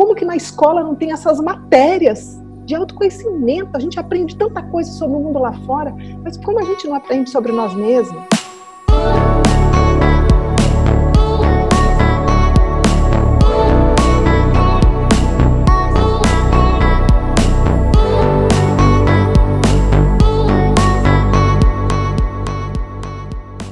Como que na escola não tem essas matérias de autoconhecimento? A gente aprende tanta coisa sobre o mundo lá fora, mas como a gente não aprende sobre nós mesmos?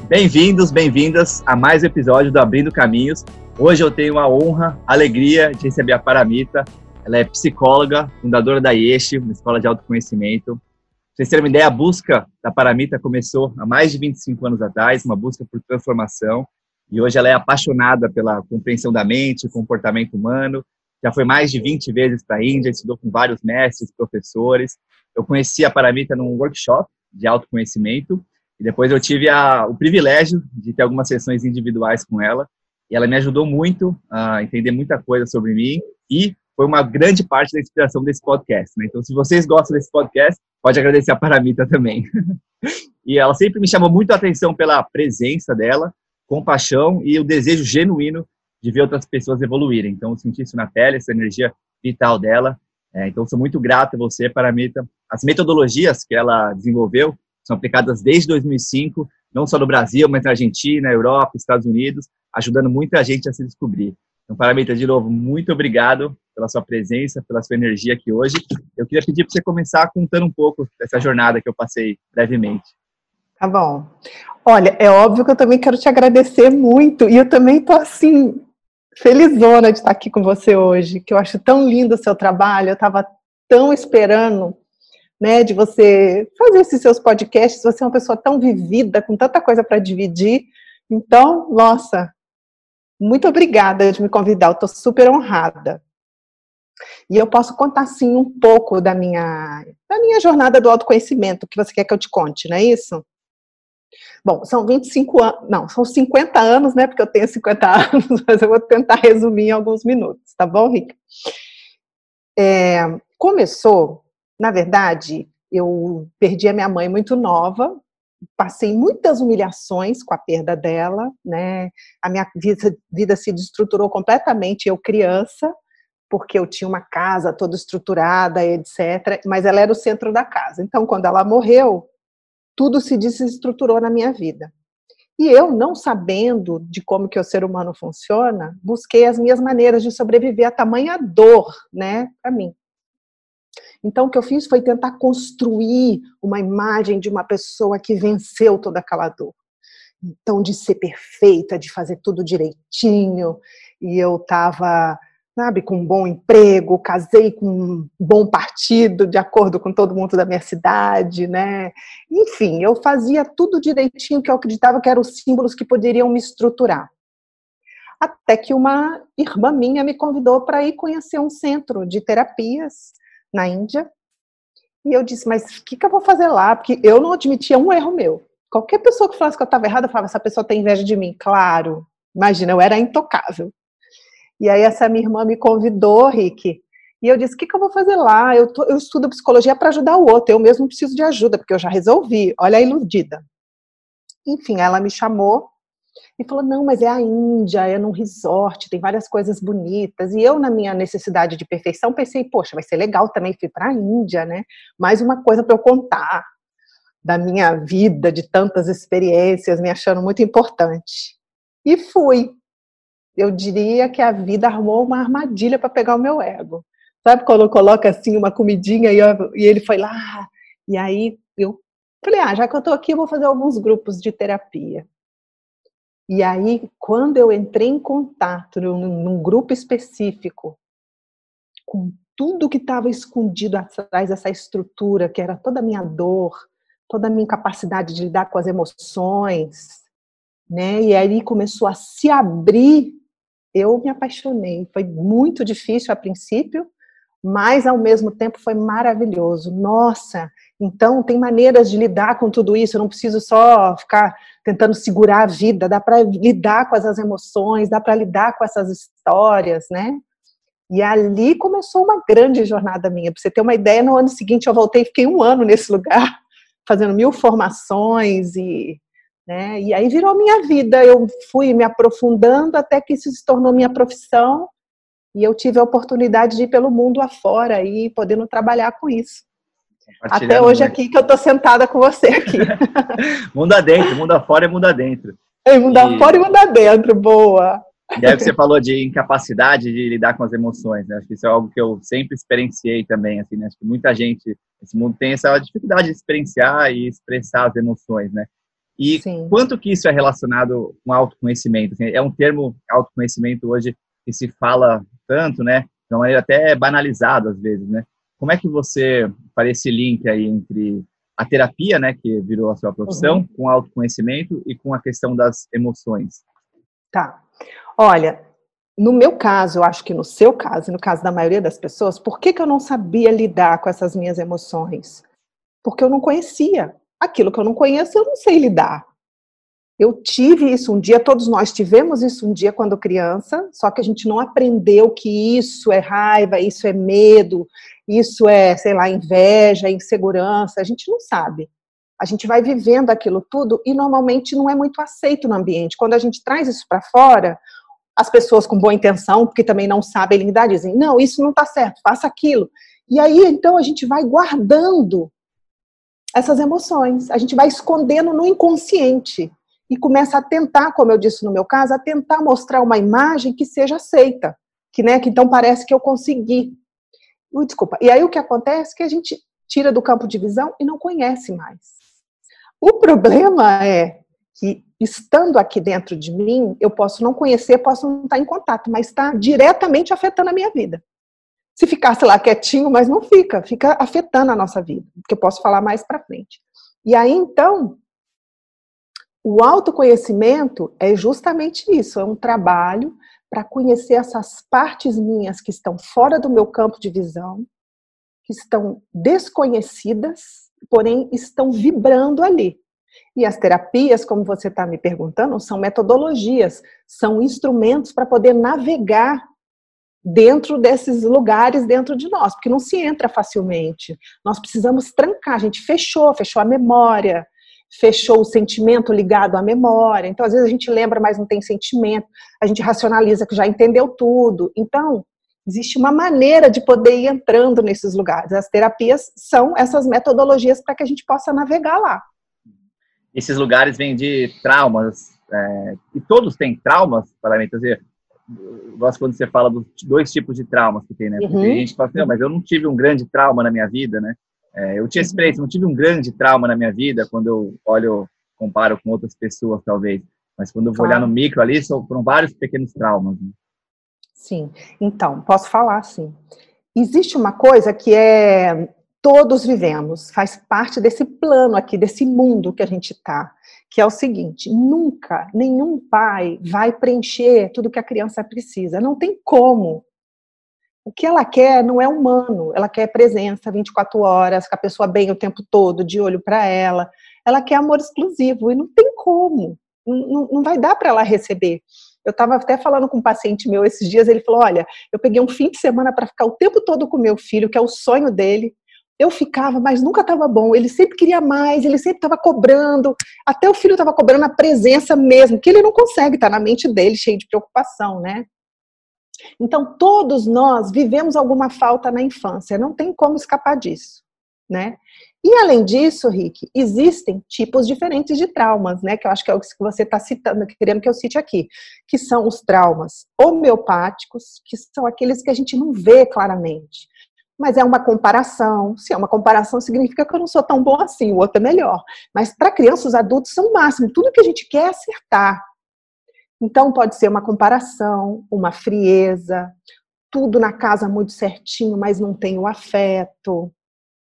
Bem-vindos, bem-vindas a mais um episódio do Abrindo Caminhos. Hoje eu tenho a honra, a alegria de receber a Paramita. Ela é psicóloga, fundadora da IESH, uma escola de autoconhecimento. Pra vocês terem uma ideia, a busca da Paramita começou há mais de 25 anos atrás, uma busca por transformação. E hoje ela é apaixonada pela compreensão da mente, comportamento humano. Já foi mais de 20 vezes para a Índia, estudou com vários mestres, professores. Eu conheci a Paramita num workshop de autoconhecimento e depois eu tive a, o privilégio de ter algumas sessões individuais com ela. E ela me ajudou muito a entender muita coisa sobre mim e foi uma grande parte da inspiração desse podcast. Né? Então, se vocês gostam desse podcast, pode agradecer a Paramita também. e ela sempre me chamou muito a atenção pela presença dela, compaixão e o desejo genuíno de ver outras pessoas evoluírem. Então, eu senti isso na pele, essa energia vital dela. É, então, sou muito grato a você, Paramita. As metodologias que ela desenvolveu são aplicadas desde 2005, não só no Brasil, mas na Argentina, Europa, Estados Unidos, ajudando muita gente a se descobrir. Então, Paramita, de novo, muito obrigado pela sua presença, pela sua energia aqui hoje. Eu queria pedir para você começar contando um pouco dessa jornada que eu passei brevemente. Tá bom. Olha, é óbvio que eu também quero te agradecer muito, e eu também estou assim, felizona de estar aqui com você hoje, que eu acho tão lindo o seu trabalho, eu estava tão esperando né, de você fazer esses seus podcasts, você é uma pessoa tão vivida, com tanta coisa para dividir. Então, nossa, muito obrigada de me convidar, eu estou super honrada. E eu posso contar, sim, um pouco da minha, da minha jornada do autoconhecimento, que você quer que eu te conte, não é isso? Bom, são 25 anos, não, são 50 anos, né, porque eu tenho 50 anos, mas eu vou tentar resumir em alguns minutos, tá bom, Rica? É, começou na verdade, eu perdi a minha mãe muito nova, passei muitas humilhações com a perda dela, né? A minha vida, vida se destruturou completamente, eu criança, porque eu tinha uma casa toda estruturada, etc. Mas ela era o centro da casa. Então, quando ela morreu, tudo se desestruturou na minha vida. E eu, não sabendo de como que o ser humano funciona, busquei as minhas maneiras de sobreviver a tamanha dor, né, para mim. Então, o que eu fiz foi tentar construir uma imagem de uma pessoa que venceu toda aquela dor. Então, de ser perfeita, de fazer tudo direitinho, e eu estava, sabe, com um bom emprego, casei com um bom partido, de acordo com todo mundo da minha cidade, né? Enfim, eu fazia tudo direitinho, que eu acreditava que eram os símbolos que poderiam me estruturar. Até que uma irmã minha me convidou para ir conhecer um centro de terapias na Índia. E eu disse, mas o que, que eu vou fazer lá? Porque eu não admitia um erro meu. Qualquer pessoa que falasse que eu estava errada, eu falava, essa pessoa tem inveja de mim. Claro, imagina, eu era intocável. E aí essa minha irmã me convidou, Rick, e eu disse, o que, que eu vou fazer lá? Eu, tô, eu estudo psicologia para ajudar o outro, eu mesmo preciso de ajuda, porque eu já resolvi. Olha a iludida. Enfim, ela me chamou e falou: não, mas é a Índia, é num resort, tem várias coisas bonitas. E eu, na minha necessidade de perfeição, pensei: poxa, vai ser legal também, fui para a Índia, né? Mais uma coisa para eu contar da minha vida, de tantas experiências, me achando muito importante. E fui. Eu diria que a vida armou uma armadilha para pegar o meu ego. Sabe quando coloca assim uma comidinha e, eu, e ele foi lá? E aí eu falei: ah, já que eu estou aqui, eu vou fazer alguns grupos de terapia. E aí, quando eu entrei em contato num, num grupo específico, com tudo que estava escondido atrás dessa estrutura, que era toda a minha dor, toda a minha incapacidade de lidar com as emoções, né? E aí começou a se abrir. Eu me apaixonei. Foi muito difícil a princípio, mas ao mesmo tempo foi maravilhoso. Nossa, então tem maneiras de lidar com tudo isso, eu não preciso só ficar tentando segurar a vida, dá para lidar com essas emoções, dá para lidar com essas histórias, né? E ali começou uma grande jornada minha. Para você ter uma ideia, no ano seguinte eu voltei, fiquei um ano nesse lugar, fazendo mil formações e, né? E aí virou minha vida. Eu fui me aprofundando até que isso se tornou minha profissão E eu tive a oportunidade de ir pelo mundo afora e podendo trabalhar com isso. Até hoje aqui que eu estou sentada com você aqui. mundo adentro, mundo afora e mundo adentro. É, mundo e... afora e mundo adentro, boa. E aí você falou de incapacidade de lidar com as emoções, né? Acho que isso é algo que eu sempre experienciei também, assim, né? Acho que muita gente, esse mundo tem essa dificuldade de experienciar e expressar as emoções, né? E Sim. quanto que isso é relacionado com autoconhecimento? Assim, é um termo autoconhecimento hoje que se fala tanto, né? De uma maneira até banalizada às vezes, né? Como é que você faria esse link aí entre a terapia, né, que virou a sua profissão, uhum. com o autoconhecimento e com a questão das emoções? Tá. Olha, no meu caso, eu acho que no seu caso, e no caso da maioria das pessoas, por que, que eu não sabia lidar com essas minhas emoções? Porque eu não conhecia. Aquilo que eu não conheço, eu não sei lidar. Eu tive isso um dia, todos nós tivemos isso um dia quando criança, só que a gente não aprendeu que isso é raiva, isso é medo, isso é, sei lá, inveja, insegurança, a gente não sabe. A gente vai vivendo aquilo tudo e normalmente não é muito aceito no ambiente. Quando a gente traz isso para fora, as pessoas com boa intenção, porque também não sabem lidar, dizem: não, isso não está certo, faça aquilo. E aí, então, a gente vai guardando essas emoções, a gente vai escondendo no inconsciente e começa a tentar, como eu disse no meu caso, a tentar mostrar uma imagem que seja aceita, que, né, que então parece que eu consegui. Desculpa. E aí o que acontece é que a gente tira do campo de visão e não conhece mais. O problema é que estando aqui dentro de mim, eu posso não conhecer, posso não estar em contato, mas está diretamente afetando a minha vida. Se ficasse lá quietinho, mas não fica, fica afetando a nossa vida, que eu posso falar mais para frente. E aí então, o autoconhecimento é justamente isso, é um trabalho para conhecer essas partes minhas que estão fora do meu campo de visão, que estão desconhecidas, porém estão vibrando ali. E as terapias, como você está me perguntando, são metodologias, são instrumentos para poder navegar dentro desses lugares dentro de nós, porque não se entra facilmente. Nós precisamos trancar, a gente fechou, fechou a memória, fechou o sentimento ligado à memória. Então, às vezes a gente lembra, mas não tem sentimento. A gente racionaliza que já entendeu tudo. Então, existe uma maneira de poder ir entrando nesses lugares. As terapias são essas metodologias para que a gente possa navegar lá esses lugares vêm de traumas, é, e todos têm traumas, para mim, quer dizer, eu gosto quando você fala dos dois tipos de traumas que tem, né? Porque uhum. a gente fala assim, mas eu não tive um grande trauma na minha vida, né? É, eu tinha experiência, não tive um grande trauma na minha vida quando eu olho, comparo com outras pessoas, talvez. Mas quando eu vou olhar no micro ali, foram vários pequenos traumas. Né? Sim, então, posso falar sim. Existe uma coisa que é todos vivemos, faz parte desse plano aqui, desse mundo que a gente está, que é o seguinte: nunca nenhum pai vai preencher tudo que a criança precisa, não tem como. O que ela quer não é humano, ela quer presença 24 horas, com a pessoa bem o tempo todo, de olho para ela. Ela quer amor exclusivo e não tem como, não, não vai dar para ela receber. Eu estava até falando com um paciente meu esses dias, ele falou: Olha, eu peguei um fim de semana para ficar o tempo todo com meu filho, que é o sonho dele eu ficava, mas nunca estava bom. Ele sempre queria mais, ele sempre estava cobrando. Até o filho estava cobrando a presença mesmo, que ele não consegue, está na mente dele, cheio de preocupação, né? Então, todos nós vivemos alguma falta na infância, não tem como escapar disso, né? E além disso, Rick, existem tipos diferentes de traumas, né? Que eu acho que é o que você está citando, querendo que eu cite aqui, que são os traumas homeopáticos, que são aqueles que a gente não vê claramente mas é uma comparação. Se é uma comparação, significa que eu não sou tão bom assim, o outro é melhor. Mas para crianças, os adultos são o máximo. Tudo que a gente quer é acertar. Então, pode ser uma comparação, uma frieza, tudo na casa muito certinho, mas não tem o afeto.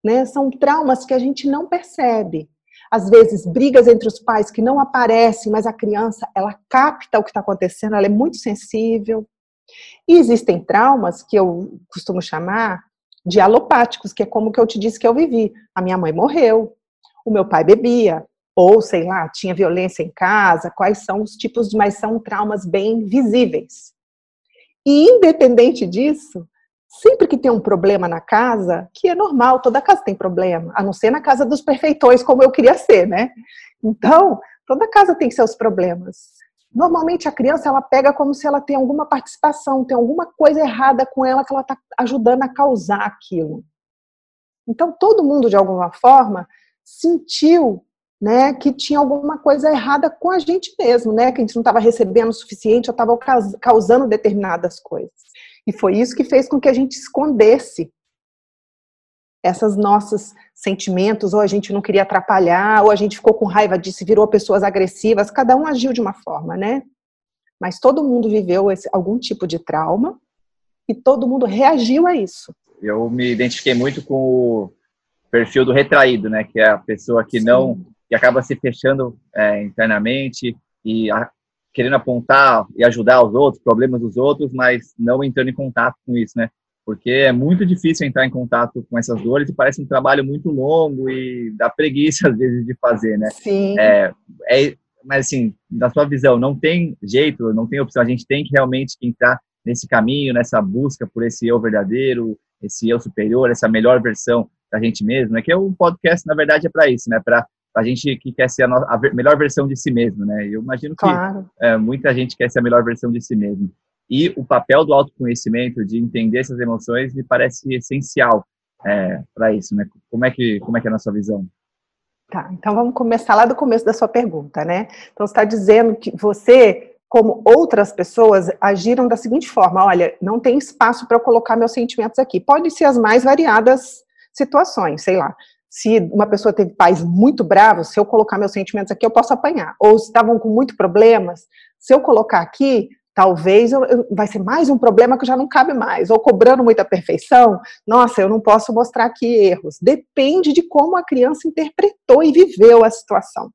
Né? São traumas que a gente não percebe. Às vezes, brigas entre os pais que não aparecem, mas a criança, ela capta o que está acontecendo, ela é muito sensível. E existem traumas que eu costumo chamar de alopáticos, que é como que eu te disse que eu vivi. A minha mãe morreu, o meu pai bebia, ou sei lá, tinha violência em casa, quais são os tipos mas são traumas bem visíveis. E independente disso, sempre que tem um problema na casa, que é normal, toda casa tem problema, a não ser na casa dos perfeitões, como eu queria ser, né? Então, toda casa tem seus problemas. Normalmente a criança ela pega como se ela tem alguma participação, tem alguma coisa errada com ela que ela está ajudando a causar aquilo. Então todo mundo de alguma forma sentiu, né, que tinha alguma coisa errada com a gente mesmo, né, que a gente não estava recebendo o suficiente, ou estava causando determinadas coisas. E foi isso que fez com que a gente escondesse essas nossos sentimentos, ou a gente não queria atrapalhar, ou a gente ficou com raiva disso virou pessoas agressivas, cada um agiu de uma forma, né? Mas todo mundo viveu esse, algum tipo de trauma e todo mundo reagiu a isso. Eu me identifiquei muito com o perfil do retraído, né? Que é a pessoa que Sim. não, que acaba se fechando é, internamente e a, querendo apontar e ajudar os outros, problemas dos outros, mas não entrando em contato com isso, né? porque é muito difícil entrar em contato com essas dores e parece um trabalho muito longo e dá preguiça às vezes de fazer, né? Sim. É, é, mas assim, da sua visão, não tem jeito, não tem opção, a gente tem que realmente entrar nesse caminho, nessa busca por esse eu verdadeiro, esse eu superior, essa melhor versão da gente mesmo, né? Que é o podcast, na verdade, é para isso, né? Para a gente que quer ser a, a, melhor versão de si mesmo, né? Eu imagino que claro. é, muita gente quer ser a melhor versão de si mesmo. E o papel do autoconhecimento, de entender essas emoções, me parece essencial é, para isso, né? Como é, que, como é que é a nossa visão? Tá, então vamos começar lá do começo da sua pergunta, né? Então você está dizendo que você, como outras pessoas, agiram da seguinte forma: olha, não tem espaço para eu colocar meus sentimentos aqui. Pode ser as mais variadas situações, sei lá. Se uma pessoa teve pais muito bravos, se eu colocar meus sentimentos aqui, eu posso apanhar. Ou se estavam com muito problemas, se eu colocar aqui, talvez eu, eu, vai ser mais um problema que já não cabe mais, ou cobrando muita perfeição, nossa, eu não posso mostrar aqui erros. Depende de como a criança interpretou e viveu a situação,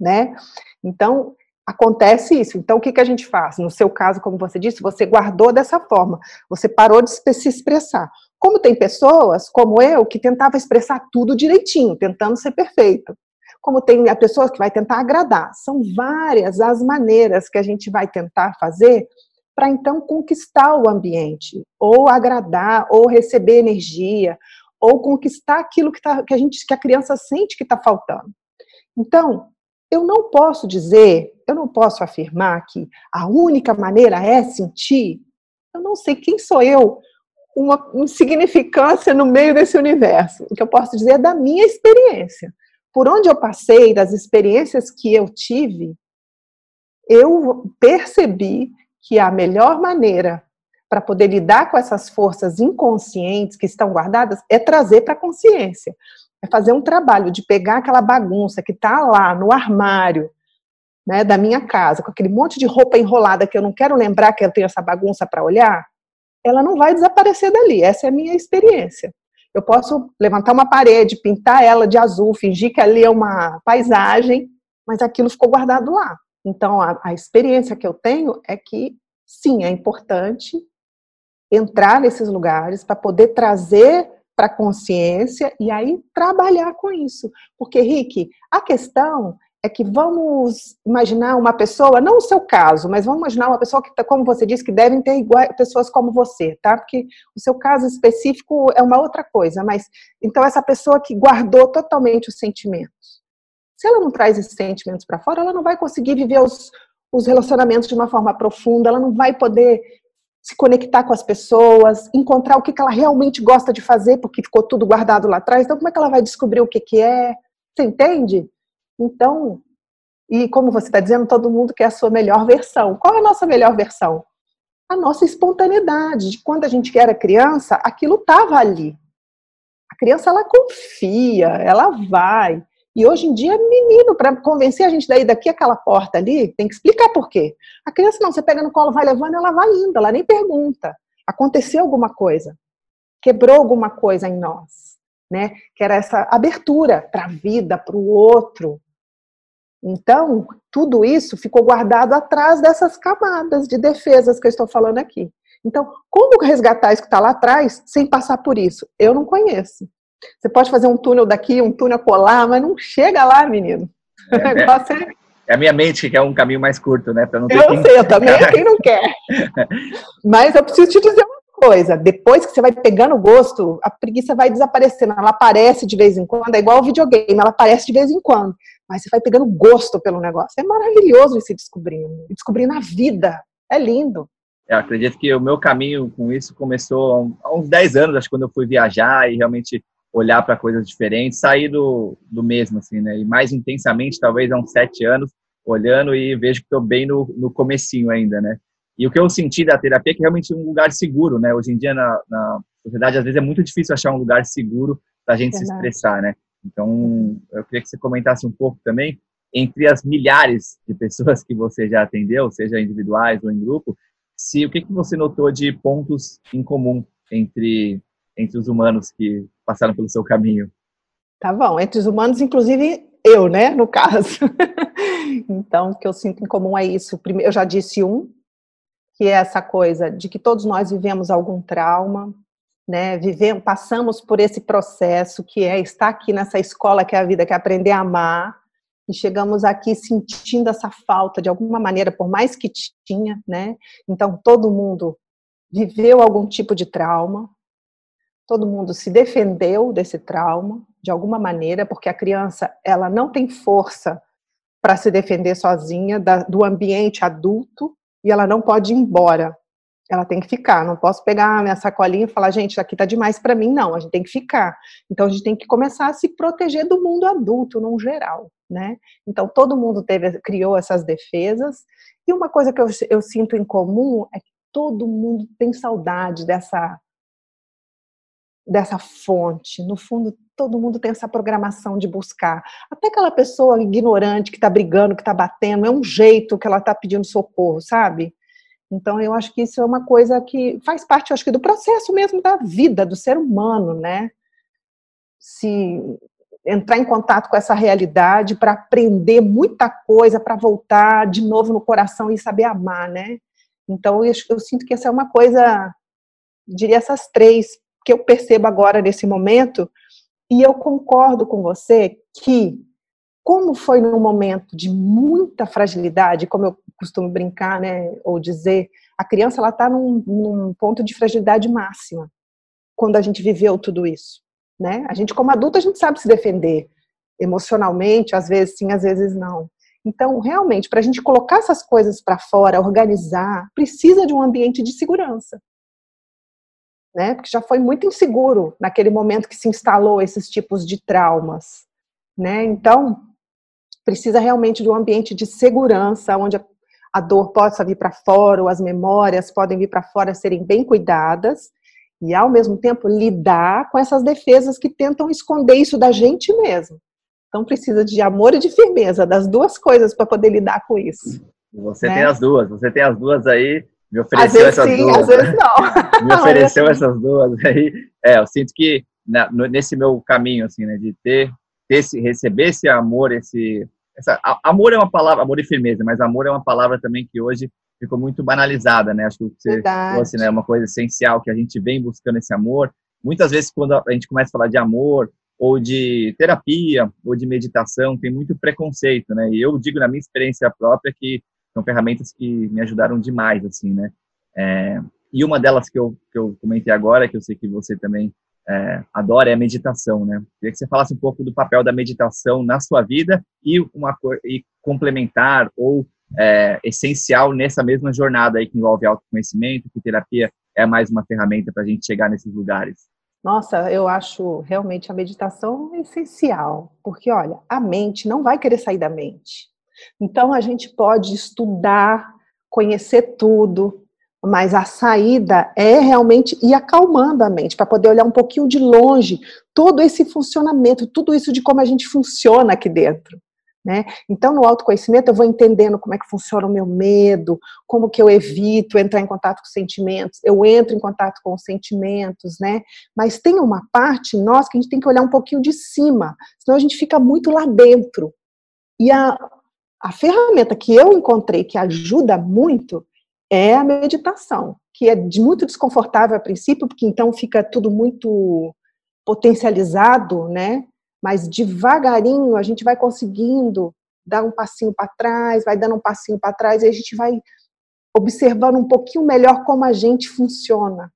né? Então, acontece isso. Então, o que, que a gente faz? No seu caso, como você disse, você guardou dessa forma, você parou de se expressar. Como tem pessoas, como eu, que tentava expressar tudo direitinho, tentando ser perfeito como tem a pessoa que vai tentar agradar. São várias as maneiras que a gente vai tentar fazer para então conquistar o ambiente, ou agradar, ou receber energia, ou conquistar aquilo que, tá, que a gente, que a criança sente que está faltando. Então, eu não posso dizer, eu não posso afirmar que a única maneira é sentir. Eu não sei quem sou eu, uma insignificância no meio desse universo. O que eu posso dizer é da minha experiência por onde eu passei, das experiências que eu tive, eu percebi que a melhor maneira para poder lidar com essas forças inconscientes que estão guardadas é trazer para a consciência. É fazer um trabalho de pegar aquela bagunça que está lá no armário né, da minha casa, com aquele monte de roupa enrolada que eu não quero lembrar que eu tenho essa bagunça para olhar, ela não vai desaparecer dali. Essa é a minha experiência. Eu posso levantar uma parede, pintar ela de azul, fingir que ali é uma paisagem, mas aquilo ficou guardado lá. Então, a, a experiência que eu tenho é que, sim, é importante entrar nesses lugares para poder trazer para a consciência e aí trabalhar com isso. Porque, Rick, a questão é que vamos imaginar uma pessoa, não o seu caso, mas vamos imaginar uma pessoa que, tá, como você disse, que devem ter igual, pessoas como você, tá? Porque o seu caso específico é uma outra coisa, mas então essa pessoa que guardou totalmente os sentimentos. Se ela não traz esses sentimentos para fora, ela não vai conseguir viver os, os relacionamentos de uma forma profunda, ela não vai poder se conectar com as pessoas, encontrar o que, que ela realmente gosta de fazer, porque ficou tudo guardado lá atrás. Então, como é que ela vai descobrir o que, que é? Você entende? Então, e como você está dizendo, todo mundo quer a sua melhor versão. Qual é a nossa melhor versão? A nossa espontaneidade. De quando a gente era criança, aquilo estava ali. A criança, ela confia, ela vai. E hoje em dia, menino, para convencer a gente daí daqui aquela porta ali, tem que explicar por quê. A criança não, você pega no colo, vai levando, ela vai indo, ela nem pergunta. Aconteceu alguma coisa? Quebrou alguma coisa em nós, né? Que era essa abertura para a vida, para o outro, então, tudo isso ficou guardado atrás dessas camadas de defesas que eu estou falando aqui. Então, como resgatar isso que está lá atrás sem passar por isso? Eu não conheço. Você pode fazer um túnel daqui, um túnel colar, mas não chega lá, menino. É, é, é a minha mente que quer um caminho mais curto, né? não ter eu quem... sei, eu também quem não quer. Mas eu preciso te dizer uma coisa, depois que você vai pegando o gosto, a preguiça vai desaparecendo. Ela aparece de vez em quando, é igual o videogame, ela aparece de vez em quando. Mas você vai pegando gosto pelo negócio. É maravilhoso ir se descobrindo. Descobrindo a vida. É lindo. Eu acredito que o meu caminho com isso começou há uns 10 anos, acho que quando eu fui viajar e realmente olhar para coisas diferentes, sair do, do mesmo, assim, né? E mais intensamente, talvez há uns 7 anos, olhando e vejo que estou bem no, no comecinho ainda, né? E o que eu senti da terapia é que realmente é um lugar seguro, né? Hoje em dia, na, na sociedade, às vezes é muito difícil achar um lugar seguro para a gente Verdade. se expressar, né? Então, eu queria que você comentasse um pouco também, entre as milhares de pessoas que você já atendeu, seja individuais ou em grupo, se o que, que você notou de pontos em comum entre, entre os humanos que passaram pelo seu caminho? Tá bom, entre os humanos, inclusive eu, né, no caso. então, o que eu sinto em comum é isso. Eu já disse um, que é essa coisa de que todos nós vivemos algum trauma, né? Vivemos, passamos por esse processo que é estar aqui nessa escola que é a vida, que é aprender a amar, e chegamos aqui sentindo essa falta de alguma maneira, por mais que tinha, né? Então todo mundo viveu algum tipo de trauma, todo mundo se defendeu desse trauma de alguma maneira, porque a criança ela não tem força para se defender sozinha da, do ambiente adulto, e ela não pode ir embora. Ela tem que ficar. Não posso pegar a minha sacolinha e falar, gente, aqui tá demais para mim. Não, a gente tem que ficar. Então a gente tem que começar a se proteger do mundo adulto, no geral, né? Então todo mundo teve, criou essas defesas. E uma coisa que eu, eu sinto em comum é que todo mundo tem saudade dessa dessa fonte. No fundo, todo mundo tem essa programação de buscar. Até aquela pessoa ignorante que está brigando, que está batendo, é um jeito que ela está pedindo socorro, sabe? Então, eu acho que isso é uma coisa que faz parte, acho que, do processo mesmo da vida, do ser humano, né? Se entrar em contato com essa realidade para aprender muita coisa, para voltar de novo no coração e saber amar, né? Então, eu, eu sinto que essa é uma coisa, diria essas três, que eu percebo agora nesse momento, e eu concordo com você que, como foi num momento de muita fragilidade, como eu costumo brincar, né, ou dizer, a criança ela está num, num ponto de fragilidade máxima quando a gente viveu tudo isso, né? A gente como adulto a gente sabe se defender emocionalmente, às vezes sim, às vezes não. Então, realmente, para a gente colocar essas coisas para fora, organizar, precisa de um ambiente de segurança né? Porque já foi muito inseguro naquele momento que se instalou esses tipos de traumas, né? Então, precisa realmente de um ambiente de segurança onde a, a dor possa vir para fora, ou as memórias podem vir para fora, serem bem cuidadas e ao mesmo tempo lidar com essas defesas que tentam esconder isso da gente mesmo. Então precisa de amor e de firmeza, das duas coisas para poder lidar com isso. Você né? tem as duas, você tem as duas aí me ofereceu essas sim, duas. Às vezes não. me ofereceu essas duas aí. É, eu sinto que na, no, nesse meu caminho, assim, né, de ter, ter esse, receber esse amor, esse, essa, amor é uma palavra, amor e firmeza, mas amor é uma palavra também que hoje ficou muito banalizada, né? Acho que você falou assim, né, é uma coisa essencial que a gente vem buscando esse amor. Muitas vezes quando a gente começa a falar de amor ou de terapia ou de meditação, tem muito preconceito, né? E eu digo na minha experiência própria que são ferramentas que me ajudaram demais, assim, né? É, e uma delas que eu, que eu comentei agora, que eu sei que você também é, adora, é a meditação, né? Queria que você falasse um pouco do papel da meditação na sua vida e, uma, e complementar ou é, essencial nessa mesma jornada aí que envolve autoconhecimento, que terapia é mais uma ferramenta para a gente chegar nesses lugares. Nossa, eu acho realmente a meditação essencial, porque olha, a mente não vai querer sair da mente. Então a gente pode estudar, conhecer tudo, mas a saída é realmente ir acalmando a mente, para poder olhar um pouquinho de longe todo esse funcionamento, tudo isso de como a gente funciona aqui dentro. Né? Então, no autoconhecimento, eu vou entendendo como é que funciona o meu medo, como que eu evito entrar em contato com sentimentos, eu entro em contato com os sentimentos, né? Mas tem uma parte nossa que a gente tem que olhar um pouquinho de cima, senão a gente fica muito lá dentro. E a, a ferramenta que eu encontrei que ajuda muito é a meditação, que é muito desconfortável a princípio, porque então fica tudo muito potencializado, né? Mas devagarinho a gente vai conseguindo dar um passinho para trás, vai dando um passinho para trás e a gente vai observando um pouquinho melhor como a gente funciona,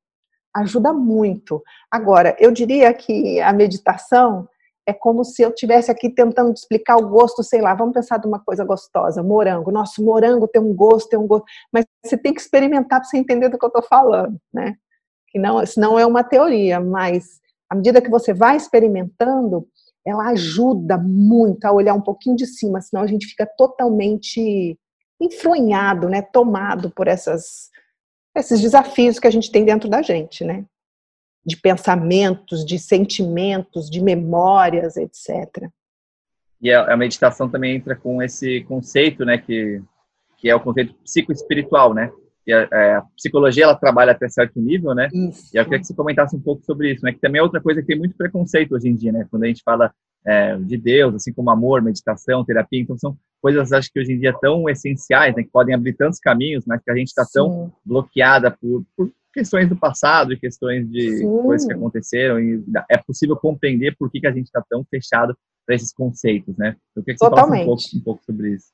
ajuda muito. Agora, eu diria que a meditação é como se eu tivesse aqui tentando explicar o gosto, sei lá, vamos pensar de uma coisa gostosa, morango. Nosso morango tem um gosto, tem um gosto, mas você tem que experimentar para você entender do que eu estou falando, né? Que não, não é uma teoria, mas à medida que você vai experimentando, ela ajuda muito a olhar um pouquinho de cima, senão a gente fica totalmente enfronhado, né, tomado por essas, esses desafios que a gente tem dentro da gente, né? De pensamentos, de sentimentos, de memórias, etc. E a, a meditação também entra com esse conceito, né, que, que é o conceito psicoespiritual, né? E a, é, a, psicologia ela trabalha até certo nível, né? Isso. E eu queria que você comentasse um pouco sobre isso, né? Que também é outra coisa que tem muito preconceito hoje em dia, né? Quando a gente fala é, de Deus, assim como amor, meditação, terapia, então são coisas acho que hoje em dia tão essenciais, né? Que podem abrir tantos caminhos, mas que a gente está tão bloqueada por, por, questões do passado e questões de Sim. coisas que aconteceram e é possível compreender por que, que a gente está tão fechado para esses conceitos, né? Eu queria que você Totalmente. falasse um pouco, um pouco sobre isso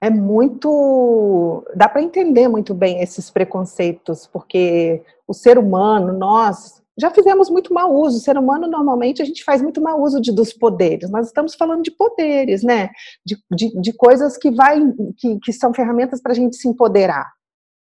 é muito. dá para entender muito bem esses preconceitos, porque o ser humano, nós, já fizemos muito mau uso. O ser humano, normalmente, a gente faz muito mau uso de, dos poderes. Nós estamos falando de poderes, né? De, de, de coisas que, vai, que, que são ferramentas para a gente se empoderar.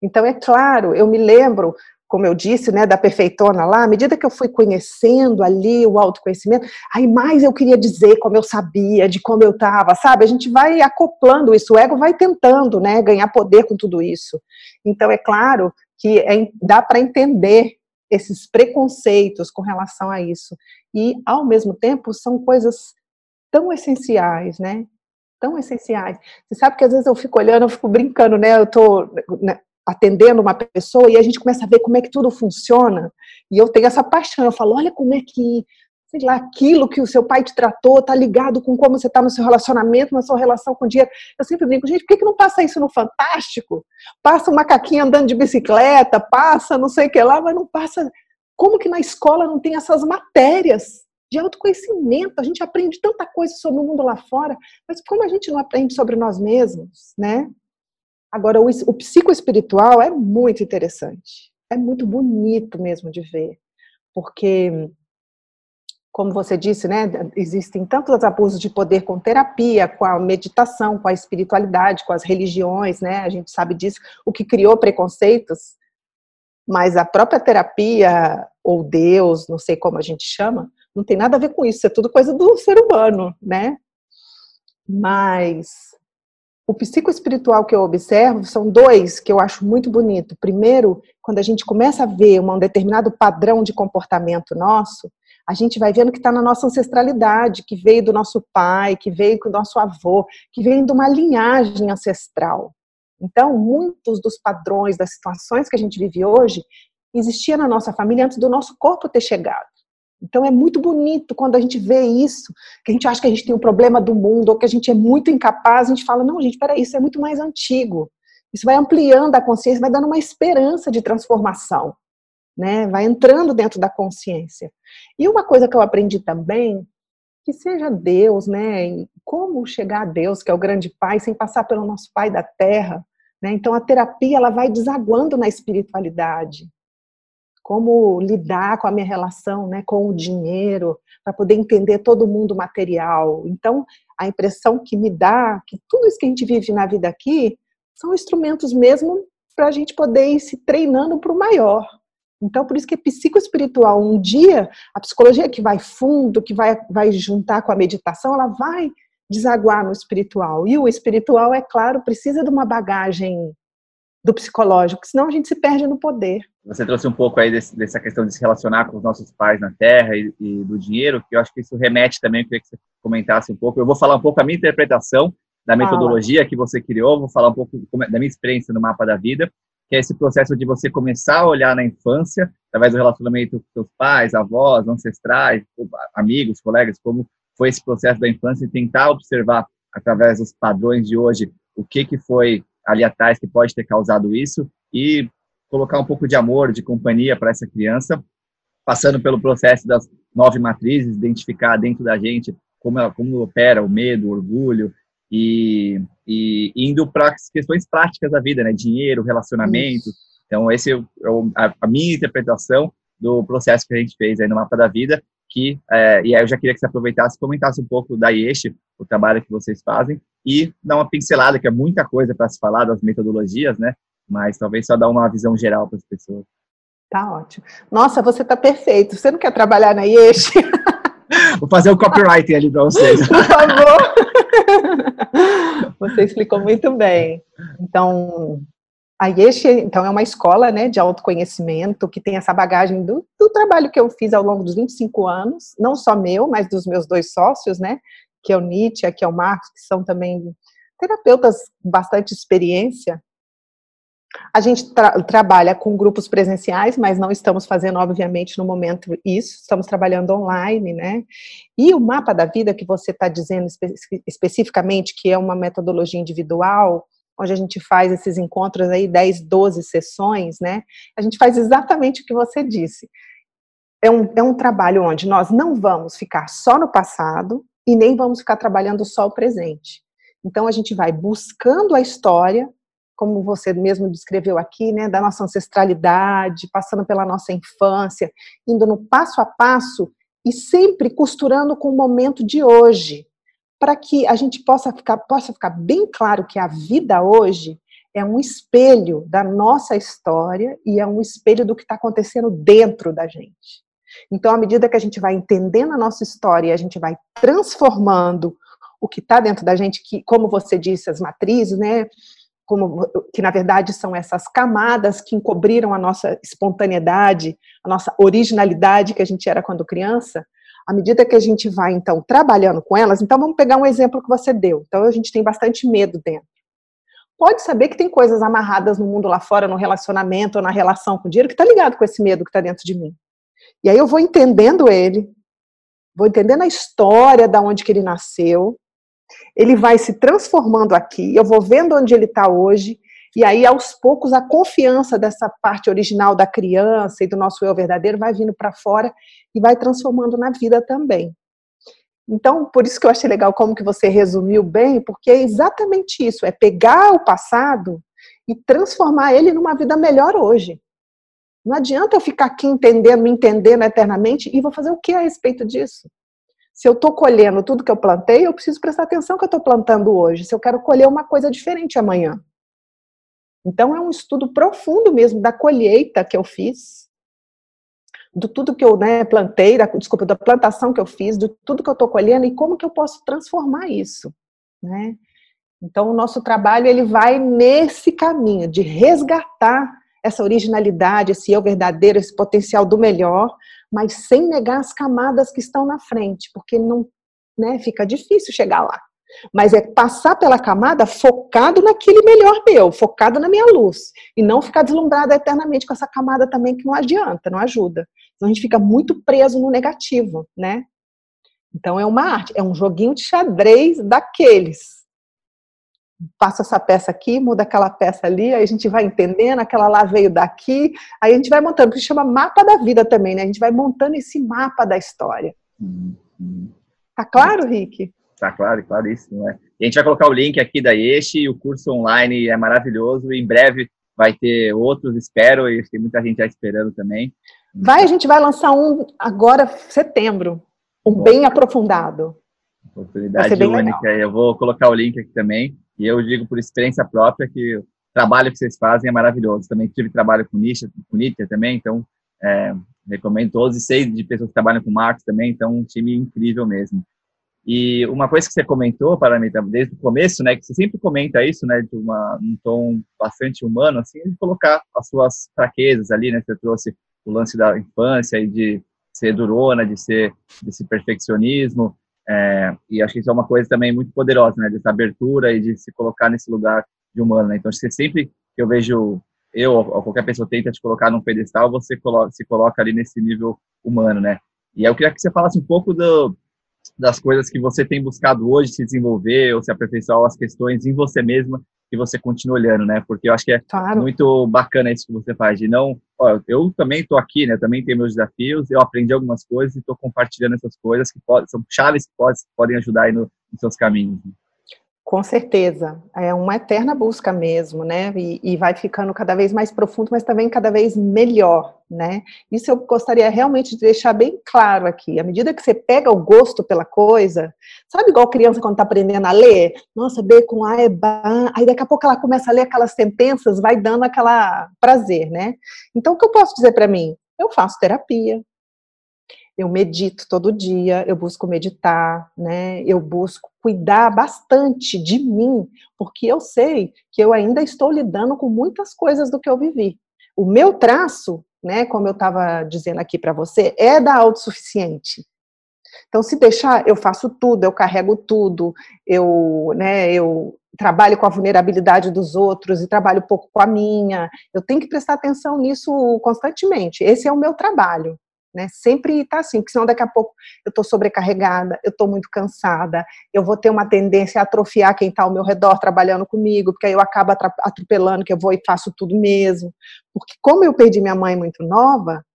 Então, é claro, eu me lembro como eu disse, né, da perfeitona lá, à medida que eu fui conhecendo ali o autoconhecimento, aí mais eu queria dizer como eu sabia, de como eu estava, sabe? A gente vai acoplando isso, o ego vai tentando, né, ganhar poder com tudo isso. Então, é claro que é, dá para entender esses preconceitos com relação a isso. E, ao mesmo tempo, são coisas tão essenciais, né? Tão essenciais. Você sabe que às vezes eu fico olhando, eu fico brincando, né? Eu tô né, atendendo uma pessoa e a gente começa a ver como é que tudo funciona. E eu tenho essa paixão, eu falo, olha como é que, sei lá, aquilo que o seu pai te tratou tá ligado com como você tá no seu relacionamento, na sua relação com o dinheiro. Eu sempre brinco, gente, por que, que não passa isso no Fantástico? Passa um macaquinho andando de bicicleta, passa não sei o que lá, mas não passa... Como que na escola não tem essas matérias de autoconhecimento? A gente aprende tanta coisa sobre o mundo lá fora, mas como a gente não aprende sobre nós mesmos, né? Agora, o, o psicoespiritual é muito interessante. É muito bonito mesmo de ver. Porque, como você disse, né, existem tantos abusos de poder com terapia, com a meditação, com a espiritualidade, com as religiões, né? A gente sabe disso, o que criou preconceitos. Mas a própria terapia, ou Deus, não sei como a gente chama, não tem nada a ver com isso, é tudo coisa do ser humano, né? Mas o psicoespiritual que eu observo são dois que eu acho muito bonito. Primeiro, quando a gente começa a ver um determinado padrão de comportamento nosso, a gente vai vendo que está na nossa ancestralidade, que veio do nosso pai, que veio do nosso avô, que vem de uma linhagem ancestral. Então, muitos dos padrões, das situações que a gente vive hoje, existia na nossa família antes do nosso corpo ter chegado. Então é muito bonito quando a gente vê isso, que a gente acha que a gente tem um problema do mundo, ou que a gente é muito incapaz, a gente fala, não, gente, peraí, isso é muito mais antigo. Isso vai ampliando a consciência, vai dando uma esperança de transformação, né? Vai entrando dentro da consciência. E uma coisa que eu aprendi também, que seja Deus, né? Como chegar a Deus, que é o grande Pai, sem passar pelo nosso Pai da Terra, né? Então a terapia ela vai desaguando na espiritualidade como lidar com a minha relação né, com o dinheiro, para poder entender todo mundo material. Então, a impressão que me dá que tudo isso que a gente vive na vida aqui são instrumentos mesmo para a gente poder ir se treinando para o maior. Então, por isso que é psicoespiritual. Um dia, a psicologia que vai fundo, que vai, vai juntar com a meditação, ela vai desaguar no espiritual. E o espiritual, é claro, precisa de uma bagagem do psicológico, senão a gente se perde no poder. Você trouxe um pouco aí desse, dessa questão de se relacionar com os nossos pais na Terra e, e, do dinheiro, que eu acho que isso remete também, queria que você comentasse um pouco. Eu vou falar um pouco a minha interpretação da metodologia ah. que você criou, vou falar um pouco da minha experiência no mapa da vida, que é esse processo de você começar a olhar na infância, através do relacionamento com seus pais, avós, ancestrais, amigos, colegas, como foi esse processo da infância e tentar observar através dos padrões de hoje o que que foi ali atrás que pode ter causado isso e colocar um pouco de amor, de companhia para essa criança, passando pelo processo das nove matrizes, identificar dentro da gente como, ela, como opera o medo, o orgulho e, e indo para as questões práticas da vida, né? Dinheiro, relacionamento. Isso. Então, esse é a, a minha interpretação do processo que a gente fez aí no Mapa da Vida, que, é, e aí eu já queria que você aproveitasse e comentasse um pouco da IESH, o trabalho que vocês fazem, e dar uma pincelada, que é muita coisa para se falar das metodologias, né? Mas talvez só dar uma visão geral para as pessoas. Tá ótimo. Nossa, você tá perfeito. Você não quer trabalhar na IESH? Vou fazer o um copywriting ali para vocês. Por favor. Você explicou muito bem. Então, a IESH, então, é uma escola né, de autoconhecimento que tem essa bagagem do, do, trabalho que eu fiz ao longo dos 25 anos, não só meu, mas dos meus dois sócios, né, que é o Nietzsche, que é o Marcos, que são também terapeutas bastante experiência. A gente tra trabalha com grupos presenciais, mas não estamos fazendo, obviamente, no momento isso, estamos trabalhando online, né? E o mapa da vida que você está dizendo espe especificamente, que é uma metodologia individual, onde a gente faz esses encontros aí, 10, 12 sessões, né? A gente faz exatamente o que você disse. É um, é um trabalho onde nós não vamos ficar só no passado e nem vamos ficar trabalhando só o presente. Então a gente vai buscando a história, como você mesmo descreveu aqui, né, da nossa ancestralidade, passando pela nossa infância, indo no passo a passo e sempre costurando com o momento de hoje para que a gente possa ficar, possa ficar bem claro que a vida hoje é um espelho da nossa história e é um espelho do que está acontecendo dentro da gente. Então, à medida que a gente vai entendendo a nossa história, a gente vai transformando o que está dentro da gente, que, como você disse, as matrizes, né? Como, que na verdade são essas camadas que encobriram a nossa espontaneidade, a nossa originalidade que a gente era quando criança, à medida que a gente vai, então, trabalhando com elas, então vamos pegar um exemplo que você deu. Então, a gente tem bastante medo dentro. Pode saber que tem coisas amarradas no mundo lá fora, no relacionamento ou na relação com o dinheiro, que está ligado com esse medo que está dentro de mim. E aí eu vou entendendo ele, vou entendendo a história da onde que ele nasceu, ele vai se transformando aqui, eu vou vendo onde ele está hoje, e aí, aos poucos, a confiança dessa parte original da criança e do nosso eu verdadeiro vai vindo para fora e vai transformando na vida também. Então, por isso que eu achei legal como que você resumiu bem, porque é exatamente isso, é pegar o passado e transformar ele numa vida melhor hoje. Não adianta eu ficar aqui entendendo, me entendendo eternamente e vou fazer o que a respeito disso? Se eu estou colhendo tudo que eu plantei, eu preciso prestar atenção que eu estou plantando hoje. Se eu quero colher uma coisa diferente amanhã. Então, é um estudo profundo mesmo da colheita que eu fiz, do tudo que eu né, plantei, da, desculpa, da plantação que eu fiz, de tudo que eu estou colhendo e como que eu posso transformar isso, né? Então, o nosso trabalho ele vai nesse caminho de resgatar essa originalidade, esse eu verdadeiro, esse potencial do melhor, mas sem negar as camadas que estão na frente, porque não, né, fica difícil chegar lá. Mas é passar pela camada focado naquele melhor meu, focado na minha luz. E não ficar deslumbrado eternamente com essa camada também que não adianta, não ajuda. Então a gente fica muito preso no negativo, né? Então é uma arte, é um joguinho de xadrez daqueles. Passa essa peça aqui, muda aquela peça ali, aí a gente vai entendendo, aquela lá veio daqui, aí a gente vai montando, que chama mapa da vida também, né? A gente vai montando esse mapa da história. Uhum. Tá claro, Rick? Tá claro, claríssimo, né? E a gente vai colocar o link aqui da Este, o curso online é maravilhoso, em breve vai ter outros, espero, e tem muita gente já esperando também. Vai, a gente vai lançar um agora, setembro, um Bom, bem aprofundado. Oportunidade única, eu vou colocar o link aqui também, e eu digo por experiência própria que o trabalho que vocês fazem é maravilhoso. Também tive trabalho com Nietzsche, com Nietzsche também, então é, recomendo todos, e sei de pessoas que trabalham com Marx também, então um time incrível mesmo. E uma coisa que você comentou para mim desde o começo, né, que você sempre comenta isso, né, de uma, um tom bastante humano, assim, de colocar as suas fraquezas ali, né, você trouxe o lance da infância e de ser durona, de ser desse perfeccionismo, é, e acho que isso é uma coisa também muito poderosa, né, dessa abertura e de se colocar nesse lugar de humano, né, então acho que sempre que eu vejo eu ou qualquer pessoa tenta te colocar num pedestal, você coloca, se coloca ali nesse nível humano, né, e eu queria que você falasse um pouco do das coisas que você tem buscado hoje se desenvolver ou se aperfeiçoar as questões em você mesma que você continua olhando, né? Porque eu acho que é claro. muito bacana isso que você faz, de não, eu também estou aqui, né? também tenho meus desafios, eu aprendi algumas coisas e estou compartilhando essas coisas que pode, são chaves que pode, podem ajudar aí no, nos seus caminhos. Né? Com certeza, é uma eterna busca mesmo, né? E, e, vai ficando cada vez mais profundo, mas também cada vez melhor, né? Isso eu gostaria realmente de deixar bem claro aqui. À medida que você pega o gosto pela coisa, sabe igual criança quando está aprendendo a ler? Nossa, B com A é ban, aí daqui a pouco ela começa a ler aquelas sentenças, vai dando aquela prazer, né? Então, o que eu posso dizer para mim? Eu faço terapia, eu medito todo dia, eu busco meditar, né? Eu busco cuidar bastante de mim, porque eu sei que eu ainda estou lidando com muitas coisas do que eu vivi. O meu traço, né, como eu estava dizendo aqui para você, é da autossuficiente. Então, se deixar, eu faço tudo, eu carrego tudo, eu, né, eu trabalho com a vulnerabilidade dos outros e trabalho pouco com a minha. Eu tenho que prestar atenção nisso constantemente. Esse é o meu trabalho né? Sempre tá assim, porque senão daqui a pouco eu estou sobrecarregada, eu estou muito cansada, eu vou ter uma tendência a atrofiar quem está ao meu redor trabalhando comigo, porque aí eu acabo atropelando, que eu vou e faço tudo mesmo. Porque como eu perdi minha mãe muito nova,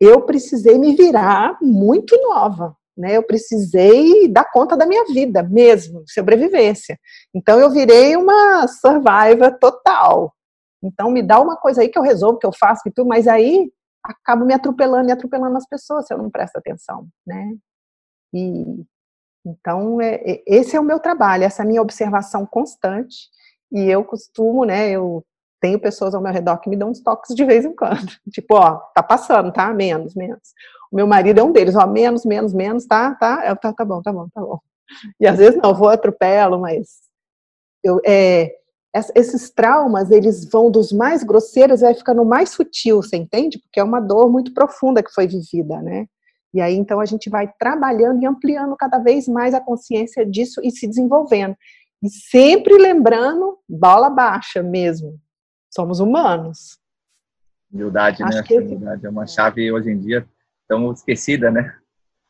eu precisei me virar muito nova. Né, eu precisei dar conta da minha vida mesmo, sobrevivência. Então eu virei uma survivor total. Então me dá uma coisa aí que eu resolvo, que eu faço e tudo, mas aí acabo me atropelando e atropelando as pessoas se eu não presto atenção, né? E então é, é, esse é o meu trabalho, essa minha observação constante. E eu costumo, né? Eu tenho pessoas ao meu redor que me dão uns toques de vez em quando, tipo, ó, tá passando, tá? Menos, menos. O meu marido é um deles, ó, menos, menos, menos, tá? Tá? Eu, tá, tá bom, tá bom, tá bom. E às vezes não, eu vou atropelo, mas eu é esses traumas, eles vão dos mais grosseiros, vai ficando mais sutil, você entende? Porque é uma dor muito profunda que foi vivida, né? E aí, então, a gente vai trabalhando e ampliando cada vez mais a consciência disso e se desenvolvendo. E sempre lembrando, bola baixa mesmo. Somos humanos. Humildade, Acho né? Que... Humildade é uma chave hoje em dia tão esquecida, né?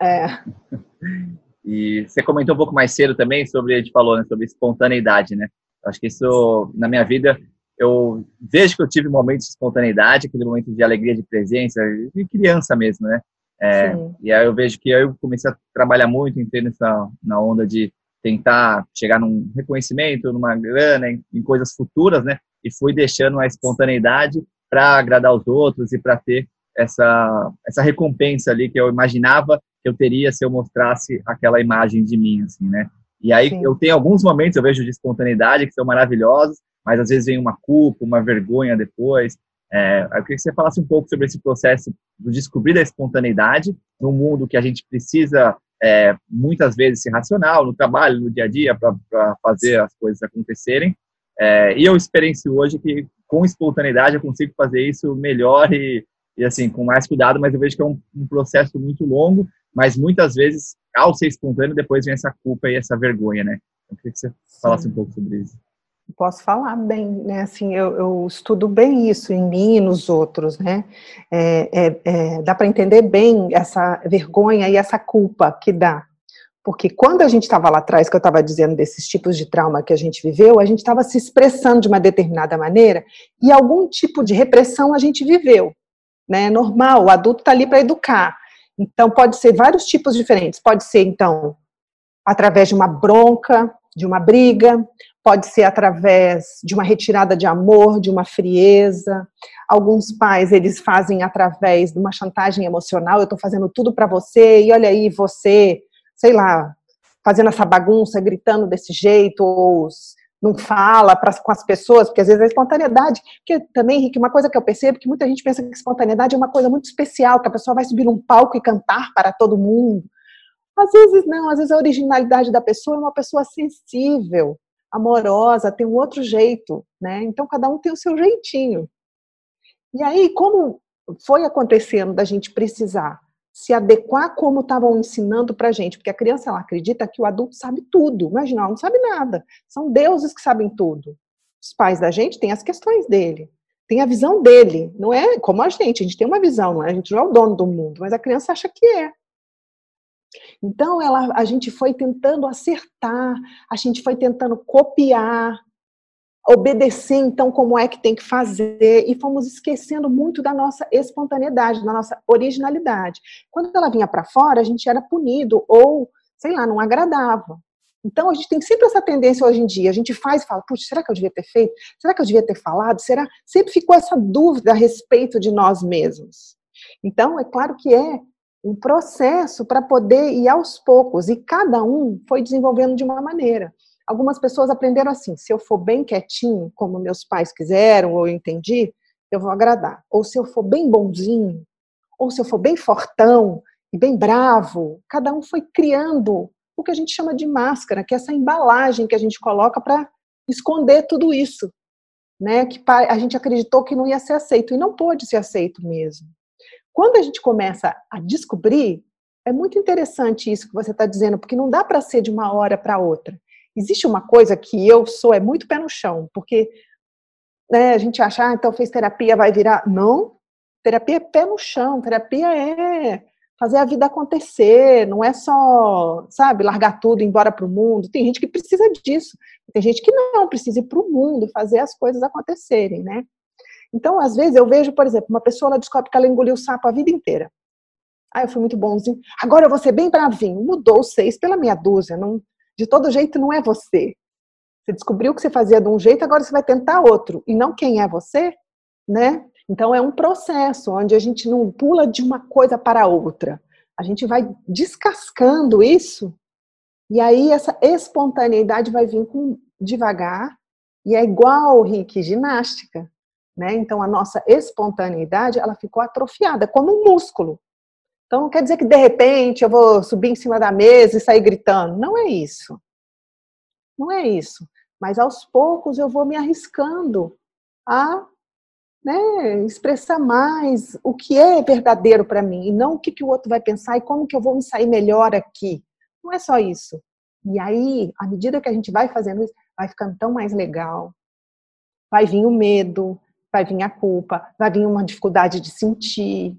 É. E você comentou um pouco mais cedo também sobre, a gente falou, né, sobre espontaneidade, né? Acho que isso, na minha vida, eu vejo que eu tive momentos de espontaneidade, aquele momento de alegria de presença, de criança mesmo, né? É, e aí eu vejo que eu comecei a trabalhar muito, entrei nessa, na onda de tentar chegar num reconhecimento, numa grana, em, em coisas futuras, né? E fui deixando a espontaneidade para agradar os outros e para ter essa, essa recompensa ali que eu imaginava que eu teria se eu mostrasse aquela imagem de mim, assim, né? E aí Sim. eu tenho alguns momentos, eu vejo de espontaneidade que são maravilhosos, mas às vezes vem uma culpa, uma vergonha depois. É, eu queria que você falasse um pouco sobre esse processo de descobrir a espontaneidade no mundo que a gente precisa é, muitas vezes ser racional, no trabalho, no dia a dia, para fazer as coisas acontecerem. É, e eu experiencio hoje que com espontaneidade eu consigo fazer isso melhor e, e assim, com mais cuidado, mas eu vejo que é um, um processo muito longo, mas muitas vezes ao ser espontâneo, depois vem essa culpa e essa vergonha, né? Eu queria que você falasse Sim. um pouco sobre isso. Posso falar bem, né? Assim, eu, eu estudo bem isso em mim e nos outros, né? É, é, é, dá para entender bem essa vergonha e essa culpa que dá. Porque quando a gente estava lá atrás, que eu estava dizendo desses tipos de trauma que a gente viveu, a gente estava se expressando de uma determinada maneira e algum tipo de repressão a gente viveu. Né? Normal, o adulto está ali para educar. Então, pode ser vários tipos diferentes. Pode ser, então, através de uma bronca, de uma briga, pode ser através de uma retirada de amor, de uma frieza. Alguns pais, eles fazem através de uma chantagem emocional, eu estou fazendo tudo para você, e olha aí, você, sei lá, fazendo essa bagunça, gritando desse jeito, ou não fala pra, com as pessoas, porque às vezes a espontaneidade, porque também, Henrique, uma coisa que eu percebo, que muita gente pensa que espontaneidade é uma coisa muito especial, que a pessoa vai subir num palco e cantar para todo mundo. Às vezes não, às vezes a originalidade da pessoa é uma pessoa sensível, amorosa, tem um outro jeito, né? Então cada um tem o seu jeitinho. E aí, como foi acontecendo da gente precisar se adequar como estavam ensinando para gente, porque a criança ela acredita que o adulto sabe tudo, imagina, ela não sabe nada, são deuses que sabem tudo. Os pais da gente têm as questões dele, tem a visão dele, não é como a gente, a gente tem uma visão, não é? a gente não é o dono do mundo, mas a criança acha que é. Então ela, a gente foi tentando acertar, a gente foi tentando copiar, obedecer então como é que tem que fazer e fomos esquecendo muito da nossa espontaneidade, da nossa originalidade. Quando ela vinha para fora, a gente era punido ou, sei lá, não agradava. Então, a gente tem sempre essa tendência hoje em dia. A gente faz e fala, puxa, será que eu devia ter feito? Será que eu devia ter falado? Será? Sempre ficou essa dúvida a respeito de nós mesmos. Então, é claro que é um processo para poder ir aos poucos. E cada um foi desenvolvendo de uma maneira. Algumas pessoas aprenderam assim: se eu for bem quietinho, como meus pais quiseram, ou eu entendi, eu vou agradar. Ou se eu for bem bonzinho, ou se eu for bem fortão e bem bravo, cada um foi criando o que a gente chama de máscara, que é essa embalagem que a gente coloca para esconder tudo isso, né? Que a gente acreditou que não ia ser aceito e não pôde ser aceito mesmo. Quando a gente começa a descobrir, é muito interessante isso que você está dizendo, porque não dá para ser de uma hora para outra. Existe uma coisa que eu sou, é muito pé no chão, porque né, a gente acha, ah, então fez terapia, vai virar. Não, terapia é pé no chão, terapia é fazer a vida acontecer, não é só, sabe, largar tudo e ir embora para o mundo. Tem gente que precisa disso, tem gente que não, precisa ir para o mundo, fazer as coisas acontecerem, né? Então, às vezes, eu vejo, por exemplo, uma pessoa, ela descobre que ela engoliu sapo a vida inteira. Ah, eu fui muito bonzinho, agora eu vou ser bem bravinho. Mudou seis pela meia dúzia, não, de todo jeito não é você. Você descobriu que você fazia de um jeito, agora você vai tentar outro, e não quem é você, né? Então, é um processo onde a gente não pula de uma coisa para outra. A gente vai descascando isso, e aí essa espontaneidade vai vir com, devagar, e é igual, Rick, ginástica. Né? Então, a nossa espontaneidade ela ficou atrofiada, como um músculo. Então, não quer dizer que de repente eu vou subir em cima da mesa e sair gritando. Não é isso. Não é isso. Mas aos poucos eu vou me arriscando a né, expressar mais o que é verdadeiro para mim e não o que, que o outro vai pensar e como que eu vou me sair melhor aqui. Não é só isso. E aí, à medida que a gente vai fazendo isso, vai ficando tão mais legal. Vai vir o medo, vai vir a culpa, vai vir uma dificuldade de sentir.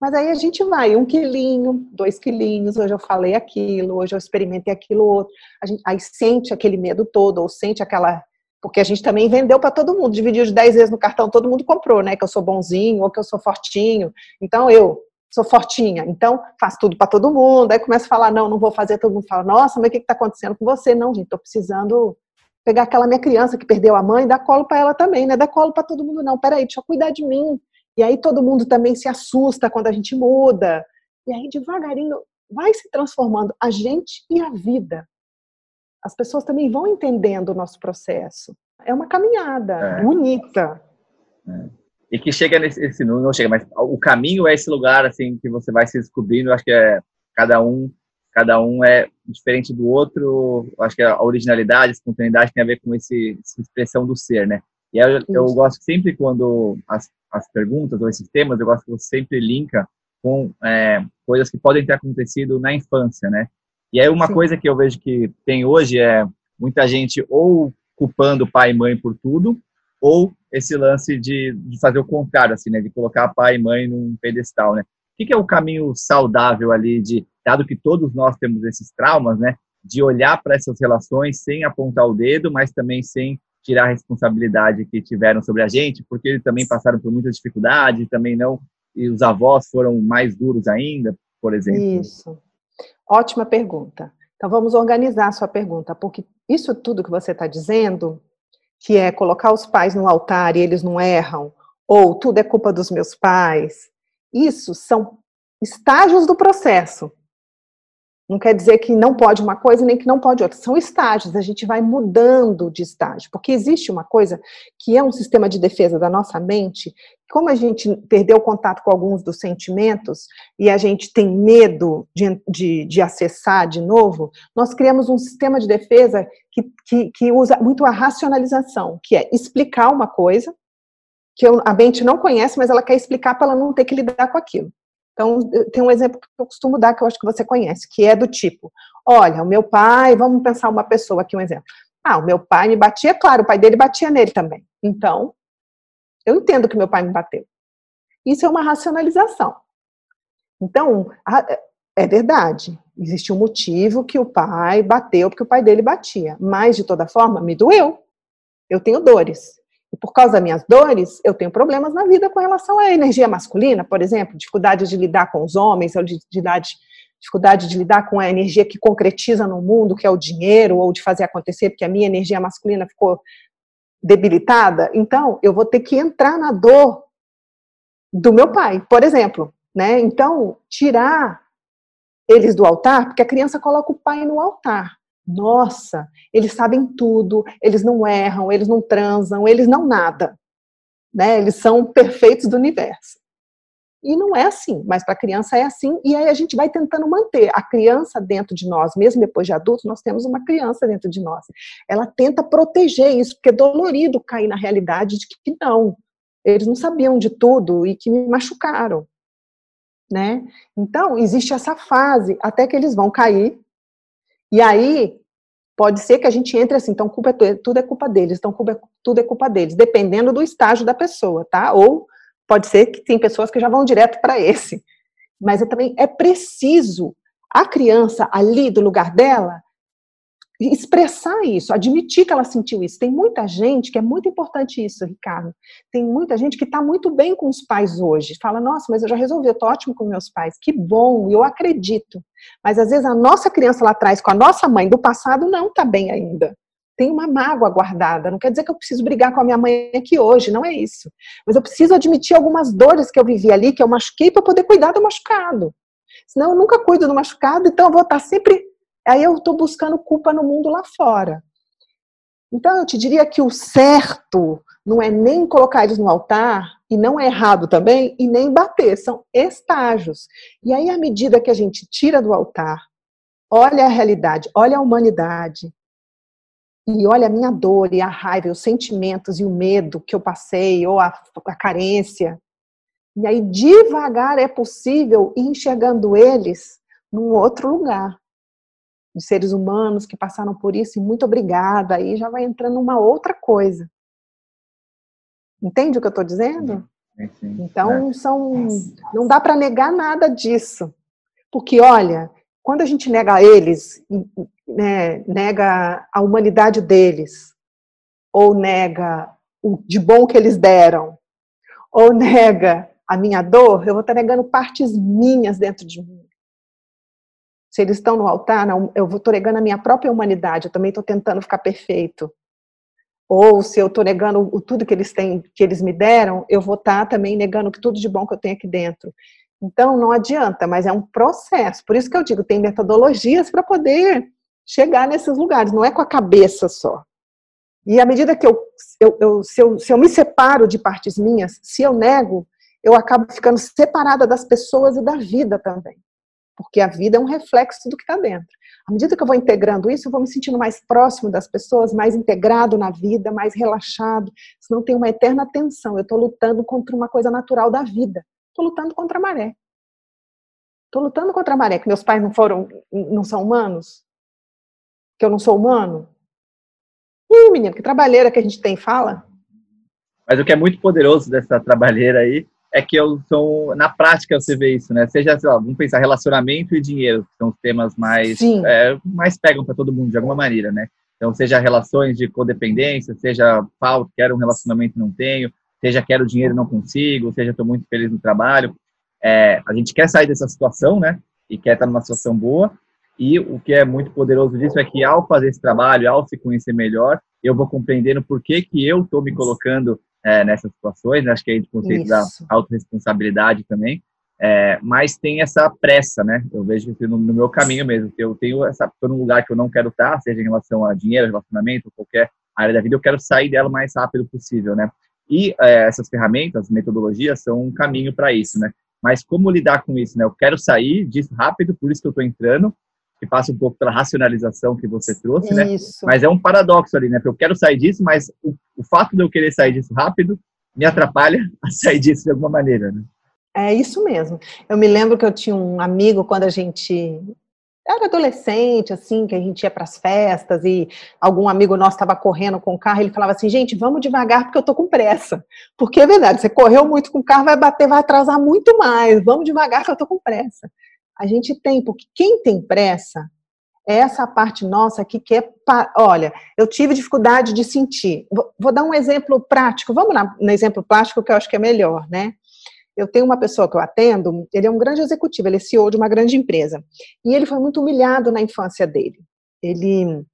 Mas aí a gente vai, um quilinho, dois quilinhos, hoje eu falei aquilo, hoje eu experimentei aquilo outro. Gente, aí sente aquele medo todo, ou sente aquela porque a gente também vendeu para todo mundo, dividiu de 10 vezes no cartão, todo mundo comprou, né? Que eu sou bonzinho ou que eu sou fortinho. Então eu sou fortinha, então faço tudo para todo mundo. Aí começa a falar, não, não vou fazer, todo mundo fala, nossa, mas o que está acontecendo com você? Não, gente, estou precisando pegar aquela minha criança que perdeu a mãe dar colo para ela também, né? Dar colo para todo mundo, não. Peraí, deixa eu cuidar de mim. E aí todo mundo também se assusta quando a gente muda. E aí devagarinho vai se transformando a gente e a vida as pessoas também vão entendendo o nosso processo. É uma caminhada é. bonita. É. E que chega nesse, esse, não chega, mas o caminho é esse lugar assim que você vai se descobrindo. Acho que é cada um, cada um é diferente do outro. Acho que a originalidade, a espontaneidade tem a ver com esse, essa expressão do ser, né? E eu, eu gosto sempre quando as, as perguntas ou esses temas, eu gosto que você sempre linka com é, coisas que podem ter acontecido na infância, né? E aí uma Sim. coisa que eu vejo que tem hoje é muita gente ou culpando pai e mãe por tudo, ou esse lance de, de fazer o contrário, assim, né? De colocar pai e mãe num pedestal, né? O que, que é o caminho saudável ali de, dado que todos nós temos esses traumas, né? De olhar para essas relações sem apontar o dedo, mas também sem tirar a responsabilidade que tiveram sobre a gente, porque eles também passaram por muita dificuldade, também não, e os avós foram mais duros ainda, por exemplo. Isso. Ótima pergunta. Então vamos organizar a sua pergunta, porque isso tudo que você está dizendo, que é colocar os pais no altar e eles não erram, ou tudo é culpa dos meus pais, isso são estágios do processo. Não quer dizer que não pode uma coisa nem que não pode outra. São estágios, a gente vai mudando de estágio. Porque existe uma coisa que é um sistema de defesa da nossa mente, como a gente perdeu contato com alguns dos sentimentos e a gente tem medo de, de, de acessar de novo, nós criamos um sistema de defesa que, que, que usa muito a racionalização, que é explicar uma coisa que a mente não conhece, mas ela quer explicar para ela não ter que lidar com aquilo. Então, tem um exemplo que eu costumo dar, que eu acho que você conhece, que é do tipo: olha, o meu pai, vamos pensar uma pessoa aqui, um exemplo. Ah, o meu pai me batia, claro, o pai dele batia nele também. Então, eu entendo que meu pai me bateu. Isso é uma racionalização. Então, é verdade, existe um motivo que o pai bateu porque o pai dele batia, mas de toda forma me doeu. Eu tenho dores. Por causa das minhas dores, eu tenho problemas na vida com relação à energia masculina, por exemplo, dificuldade de lidar com os homens, ou dificuldade, dificuldade de lidar com a energia que concretiza no mundo, que é o dinheiro, ou de fazer acontecer, porque a minha energia masculina ficou debilitada. Então, eu vou ter que entrar na dor do meu pai, por exemplo. Né? Então, tirar eles do altar, porque a criança coloca o pai no altar. Nossa, eles sabem tudo, eles não erram, eles não transam, eles não nada. Né? Eles são perfeitos do universo. E não é assim, mas para a criança é assim, e aí a gente vai tentando manter a criança dentro de nós, mesmo depois de adulto, nós temos uma criança dentro de nós. Ela tenta proteger isso, porque é dolorido cair na realidade de que não, eles não sabiam de tudo e que me machucaram. Né? Então, existe essa fase até que eles vão cair e aí, pode ser que a gente entre assim, então culpa é, tudo é culpa deles, então culpa é, tudo é culpa deles, dependendo do estágio da pessoa, tá? Ou pode ser que tem pessoas que já vão direto para esse. Mas é também é preciso a criança ali do lugar dela expressar isso, admitir que ela sentiu isso. Tem muita gente, que é muito importante isso, Ricardo. Tem muita gente que está muito bem com os pais hoje. Fala, nossa, mas eu já resolvi, eu estou ótimo com meus pais. Que bom, eu acredito. Mas às vezes a nossa criança lá atrás, com a nossa mãe do passado, não está bem ainda. Tem uma mágoa guardada. Não quer dizer que eu preciso brigar com a minha mãe aqui hoje, não é isso. Mas eu preciso admitir algumas dores que eu vivi ali, que eu machuquei, para poder cuidar do machucado. Senão eu nunca cuido do machucado, então eu vou estar tá sempre aí eu estou buscando culpa no mundo lá fora. Então eu te diria que o certo não é nem colocar eles no altar, e não é errado também, e nem bater, são estágios. E aí, à medida que a gente tira do altar, olha a realidade, olha a humanidade, e olha a minha dor e a raiva, os sentimentos e o medo que eu passei, ou a, a carência. E aí, devagar é possível ir enxergando eles num outro lugar de seres humanos que passaram por isso, e muito obrigada, aí já vai entrando uma outra coisa. Entende o que eu estou dizendo? Sim, sim. Então, é. são, não dá para negar nada disso. Porque, olha, quando a gente nega eles, né, nega a humanidade deles, ou nega o de bom que eles deram, ou nega a minha dor, eu vou estar negando partes minhas dentro de mim se eles estão no altar, não, eu estou negando a minha própria humanidade, eu também estou tentando ficar perfeito. Ou se eu estou negando o, tudo que eles têm, que eles me deram, eu vou estar tá também negando tudo de bom que eu tenho aqui dentro. Então não adianta, mas é um processo. Por isso que eu digo, tem metodologias para poder chegar nesses lugares, não é com a cabeça só. E à medida que eu, eu, eu, se, eu, se eu me separo de partes minhas, se eu nego, eu acabo ficando separada das pessoas e da vida também porque a vida é um reflexo do que está dentro. À medida que eu vou integrando isso, eu vou me sentindo mais próximo das pessoas, mais integrado na vida, mais relaxado. Senão tem uma eterna tensão. Eu estou lutando contra uma coisa natural da vida. Estou lutando contra a maré. Estou lutando contra a maré. Que meus pais não foram, não são humanos? Que eu não sou humano? Ih, menino, que trabalheira que a gente tem, fala. Mas o que é muito poderoso dessa trabalheira aí é que eu sou, na prática você vê isso, né? Seja, sei lá, vamos pensar, relacionamento e dinheiro, que são os temas mais, é, mais pegam para todo mundo de alguma maneira, né? Então, seja relações de codependência, seja falta, quero um relacionamento e não tenho, seja quero dinheiro e não consigo, seja estou muito feliz no trabalho. É, a gente quer sair dessa situação, né? E quer estar numa situação boa. E o que é muito poderoso disso é que ao fazer esse trabalho, ao se conhecer melhor, eu vou compreendendo por que, que eu estou me colocando é, nessas situações, né? acho que é o conceito Isso. da autorresponsabilidade também, é, mas tem essa pressa, né? Eu vejo que no, no meu caminho mesmo, que eu tenho essa, estou num lugar que eu não quero estar, seja em relação a dinheiro, relacionamento, qualquer área da vida, eu quero sair dela o mais rápido possível, né? E é, essas ferramentas, metodologias, são um caminho para isso, né? Mas como lidar com isso, né? Eu quero sair disso rápido, por isso que eu estou entrando, que passa um pouco pela racionalização que você trouxe, né? Isso. né? Mas é um paradoxo ali, né? Porque eu quero sair disso, mas o, o fato de eu querer sair disso rápido me atrapalha a sair disso de alguma maneira, né? É isso mesmo. Eu me lembro que eu tinha um amigo quando a gente era adolescente, assim, que a gente ia para as festas e algum amigo nosso estava correndo com o carro, ele falava assim, gente, vamos devagar porque eu tô com pressa. Porque é verdade, você correu muito com o carro, vai bater, vai atrasar muito mais. Vamos devagar que eu tô com pressa. A gente tem, porque quem tem pressa essa parte nossa que é, olha, eu tive dificuldade de sentir. Vou, dar um exemplo prático. Vamos lá, no exemplo prático que eu acho que é melhor, né? Eu tenho uma pessoa que eu atendo, ele é um grande executivo, ele é CEO de uma grande empresa. E ele foi muito humilhado na infância dele. Ele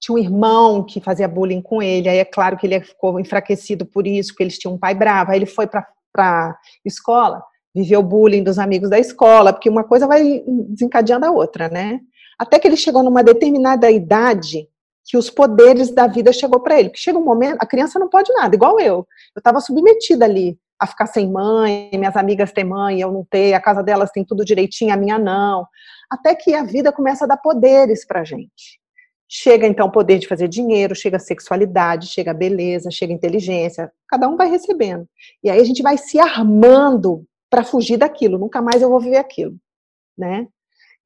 tinha um irmão que fazia bullying com ele, aí é claro que ele ficou enfraquecido por isso, porque eles tinham um pai bravo, aí ele foi para a escola, viveu bullying dos amigos da escola, porque uma coisa vai desencadeando a outra, né? Até que ele chegou numa determinada idade que os poderes da vida chegou para ele. Porque chega um momento, a criança não pode nada, igual eu. Eu estava submetida ali a ficar sem mãe, minhas amigas têm mãe, eu não tenho, a casa delas tem tudo direitinho, a minha não. Até que a vida começa a dar poderes pra gente. Chega então o poder de fazer dinheiro, chega a sexualidade, chega a beleza, chega a inteligência, cada um vai recebendo. E aí a gente vai se armando para fugir daquilo, nunca mais eu vou viver aquilo, né?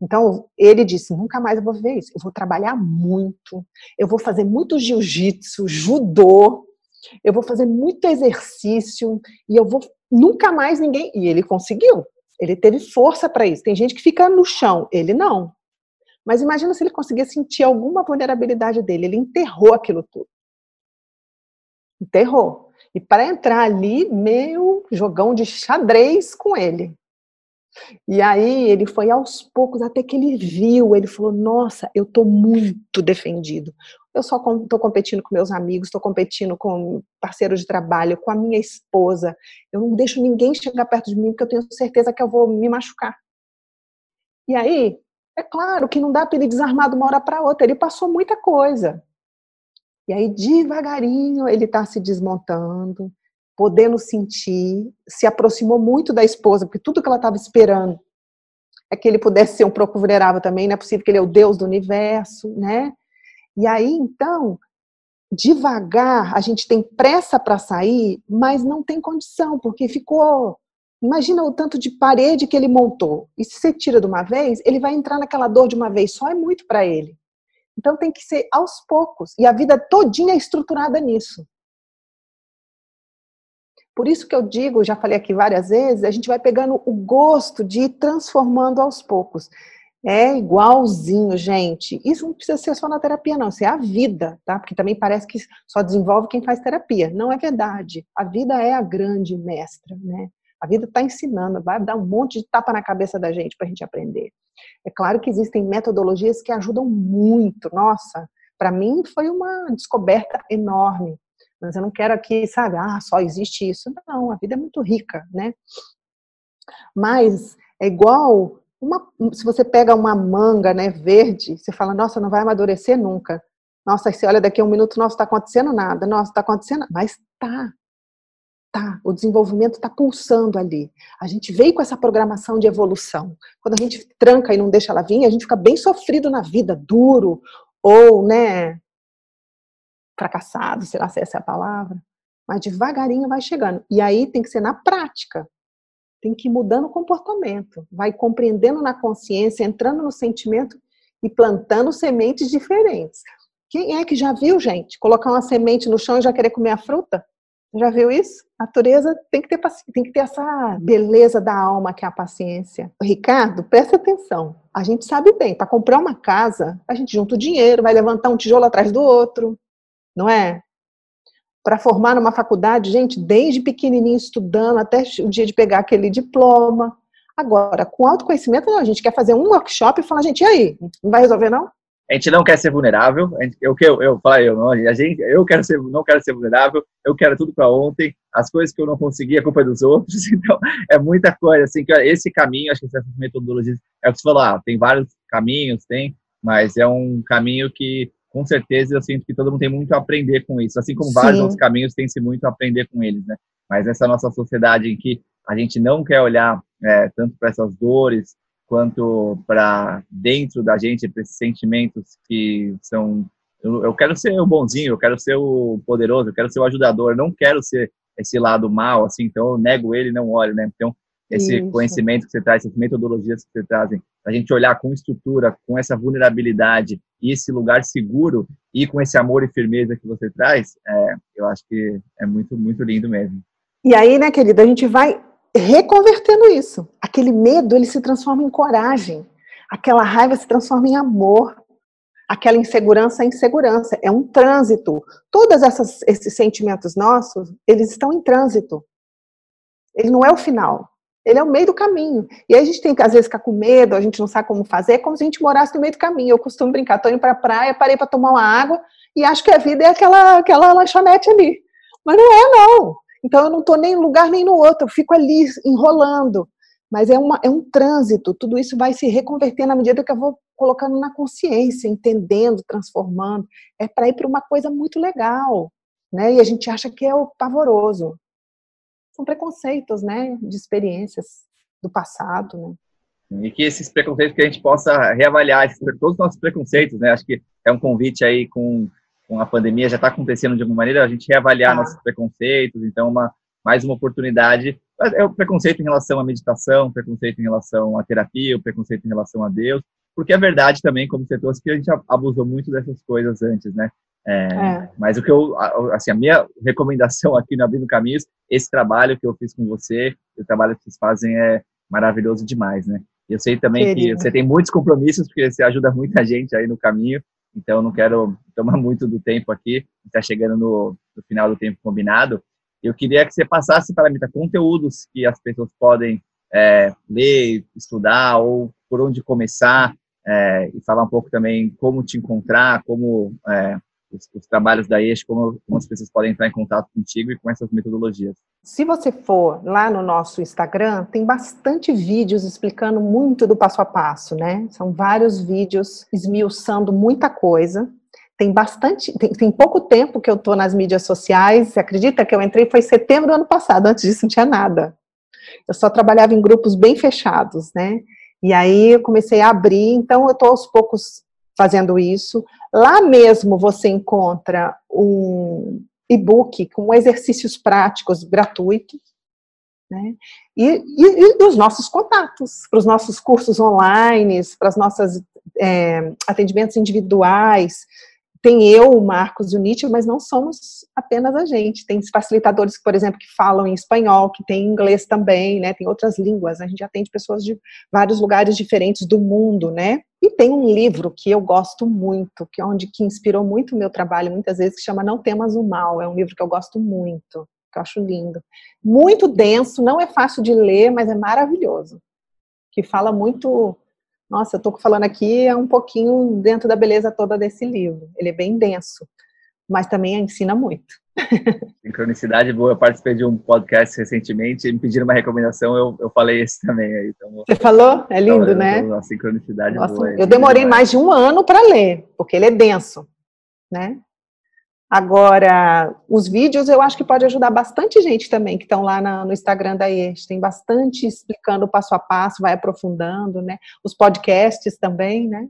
Então, ele disse: nunca mais eu vou viver isso. Eu vou trabalhar muito, eu vou fazer muito jiu-jitsu, judô, eu vou fazer muito exercício e eu vou nunca mais ninguém. E ele conseguiu. Ele teve força para isso. Tem gente que fica no chão, ele não. Mas imagina se ele conseguia sentir alguma vulnerabilidade dele. Ele enterrou aquilo tudo. Enterrou. E para entrar ali, meio jogão de xadrez com ele. E aí ele foi aos poucos, até que ele viu, ele falou: Nossa, eu estou muito defendido. Eu só estou competindo com meus amigos, estou competindo com parceiros de trabalho, com a minha esposa. Eu não deixo ninguém chegar perto de mim, porque eu tenho certeza que eu vou me machucar. E aí, é claro que não dá para ele desarmar de uma hora para outra, ele passou muita coisa. E aí, devagarinho, ele está se desmontando, podendo sentir, se aproximou muito da esposa, porque tudo que ela estava esperando é que ele pudesse ser um vulnerável também, não é possível que ele é o Deus do universo, né? E aí, então, devagar, a gente tem pressa para sair, mas não tem condição, porque ficou. Imagina o tanto de parede que ele montou. E se você tira de uma vez, ele vai entrar naquela dor de uma vez só, é muito para ele. Então tem que ser aos poucos. E a vida todinha é estruturada nisso. Por isso que eu digo, já falei aqui várias vezes, a gente vai pegando o gosto de ir transformando aos poucos. É igualzinho, gente. Isso não precisa ser só na terapia, não. Isso é a vida, tá? Porque também parece que só desenvolve quem faz terapia. Não é verdade. A vida é a grande mestra, né? A vida está ensinando, vai dar um monte de tapa na cabeça da gente para a gente aprender. É claro que existem metodologias que ajudam muito. Nossa, para mim foi uma descoberta enorme mas eu não quero aqui, sabe, ah, só existe isso. Não, a vida é muito rica, né? Mas é igual uma, se você pega uma manga, né, verde, você fala, nossa, não vai amadurecer nunca. Nossa, você olha daqui a um minuto, nossa, está acontecendo nada. Nossa, está acontecendo, mas tá, tá. O desenvolvimento está pulsando ali. A gente veio com essa programação de evolução. Quando a gente tranca e não deixa ela vir, a gente fica bem sofrido na vida, duro ou, né, fracassado, sei lá se essa é a palavra, mas devagarinho vai chegando. E aí tem que ser na prática. Tem que ir mudando o comportamento, vai compreendendo na consciência, entrando no sentimento e plantando sementes diferentes. Quem é que já viu, gente, colocar uma semente no chão e já querer comer a fruta? Já viu isso? A natureza tem que ter tem que ter essa beleza da alma que é a paciência. Ricardo, presta atenção. A gente sabe bem, para comprar uma casa, a gente junta o dinheiro, vai levantar um tijolo atrás do outro, não é? Para formar numa faculdade, gente, desde pequenininho estudando até o dia de pegar aquele diploma. Agora, com autoconhecimento, não, a gente quer fazer um workshop e falar, gente, e aí? Não vai resolver, não? A gente não quer ser vulnerável. Eu, eu, eu falo, eu, não, a gente, eu quero ser, não quero ser vulnerável. Eu quero tudo para ontem. As coisas que eu não consegui, a culpa é dos outros. Então, é muita coisa. Assim, que esse caminho, acho que essas metodologias, é o que você falou, ah, tem vários caminhos, tem, mas é um caminho que com certeza eu sinto que todo mundo tem muito a aprender com isso, assim como Sim. vários outros caminhos tem-se muito a aprender com eles, né? Mas essa nossa sociedade em que a gente não quer olhar é, tanto para essas dores quanto para dentro da gente, para esses sentimentos que são. Eu, eu, quero ser o bonzinho, eu quero ser o poderoso, eu quero ser o ajudador, não quero ser esse lado mal, assim, então eu nego ele não olho, né? Então, esse Isso. conhecimento que você traz, essas metodologias que você trazem, a gente olhar com estrutura, com essa vulnerabilidade e esse lugar seguro e com esse amor e firmeza que você traz, é, eu acho que é muito, muito lindo mesmo. E aí, né, querida, a gente vai reconvertendo isso. Aquele medo, ele se transforma em coragem. aquela raiva se transforma em amor, aquela insegurança em segurança. É um trânsito. Todos esses sentimentos nossos, eles estão em trânsito. Ele não é o final. Ele é o meio do caminho. E aí a gente tem que, às vezes, ficar com medo, a gente não sabe como fazer, é como se a gente morasse no meio do caminho. Eu costumo brincar, estou indo para a praia, parei para tomar uma água e acho que a vida é aquela, aquela lanchonete ali. Mas não é, não. Então eu não estou nem em lugar nem no outro, eu fico ali enrolando. Mas é, uma, é um trânsito, tudo isso vai se reconverter na medida que eu vou colocando na consciência, entendendo, transformando. É para ir para uma coisa muito legal. Né? E a gente acha que é o pavoroso são preconceitos, né, de experiências do passado, né. E que esses preconceitos que a gente possa reavaliar todos os nossos preconceitos, né? Acho que é um convite aí com, com a pandemia já está acontecendo de alguma maneira a gente reavaliar ah. nossos preconceitos. Então, uma mais uma oportunidade é o preconceito em relação à meditação, o preconceito em relação à terapia, o preconceito em relação a Deus, porque é verdade também, como você trouxe, que a gente abusou muito dessas coisas antes, né? É, é. Mas o que eu, assim, a minha recomendação aqui no Abrindo Caminhos, esse trabalho que eu fiz com você, o trabalho que vocês fazem é maravilhoso demais, né? Eu sei também Querido. que você tem muitos compromissos, porque você ajuda muita gente aí no caminho, então não quero tomar muito do tempo aqui, está chegando no, no, final do tempo combinado. Eu queria que você passasse para mim conteúdos que as pessoas podem é, ler, estudar, ou por onde começar, é, e falar um pouco também como te encontrar, como é, os, os trabalhos da ESH, como, como, as pessoas podem entrar em contato contigo e com essas metodologias. Se você for lá no nosso Instagram, tem bastante vídeos explicando muito do passo a passo, né? São vários vídeos esmiuçando muita coisa. Tem bastante, tem, tem pouco tempo que eu estou nas mídias sociais. Você acredita que eu entrei foi em setembro do ano passado? Antes disso não tinha nada. Eu só trabalhava em grupos bem fechados, né? E aí eu comecei a abrir, então eu estou aos poucos fazendo isso. Lá mesmo você encontra um e-book com exercícios práticos gratuitos, né? E, e, e dos nossos contatos, para os nossos cursos online, para as nossas é, atendimentos individuais, tem eu, o Marcos e o Nietzsche, mas não somos apenas a gente. Tem facilitadores, por exemplo, que falam em espanhol, que tem inglês também, né? Tem outras línguas. A gente atende pessoas de vários lugares diferentes do mundo, né? E tem um livro que eu gosto muito, que é onde que inspirou muito o meu trabalho, muitas vezes, que chama Não Temas o Mal. É um livro que eu gosto muito, que eu acho lindo. Muito denso, não é fácil de ler, mas é maravilhoso. Que fala muito nossa, eu estou falando aqui é um pouquinho dentro da beleza toda desse livro. Ele é bem denso, mas também ensina muito. Sincronicidade boa. Eu participei de um podcast recentemente e me pediram uma recomendação, eu, eu falei esse também. Aí, então, Você falou? É lindo, então, né? Uma sincronicidade Nossa, boa. Eu demorei mais de um ano para ler, porque ele é denso, né? Agora, os vídeos eu acho que pode ajudar bastante gente também, que estão lá na, no Instagram da EST. Tem bastante explicando passo a passo, vai aprofundando, né? Os podcasts também, né?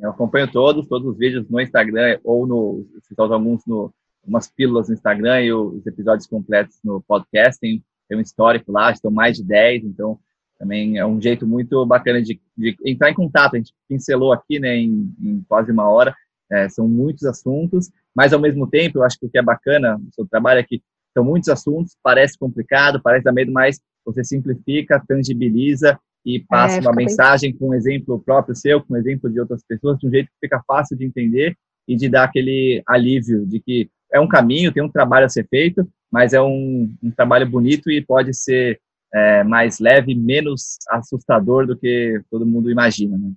Eu acompanho todos, todos os vídeos no Instagram ou no, se alguns no, umas pílulas no Instagram e os episódios completos no podcast. Tem, tem um histórico lá, estão mais de 10, então também é um jeito muito bacana de, de entrar em contato. A gente pincelou aqui, né, em, em quase uma hora, é, são muitos assuntos, mas ao mesmo tempo, eu acho que o que é bacana no seu trabalho é que são muitos assuntos, parece complicado, parece dar medo, mas você simplifica, tangibiliza e passa é, uma mensagem bem... com um exemplo próprio seu, com um exemplo de outras pessoas, de um jeito que fica fácil de entender e de dar aquele alívio de que é um caminho, tem um trabalho a ser feito, mas é um, um trabalho bonito e pode ser é, mais leve, menos assustador do que todo mundo imagina. Né?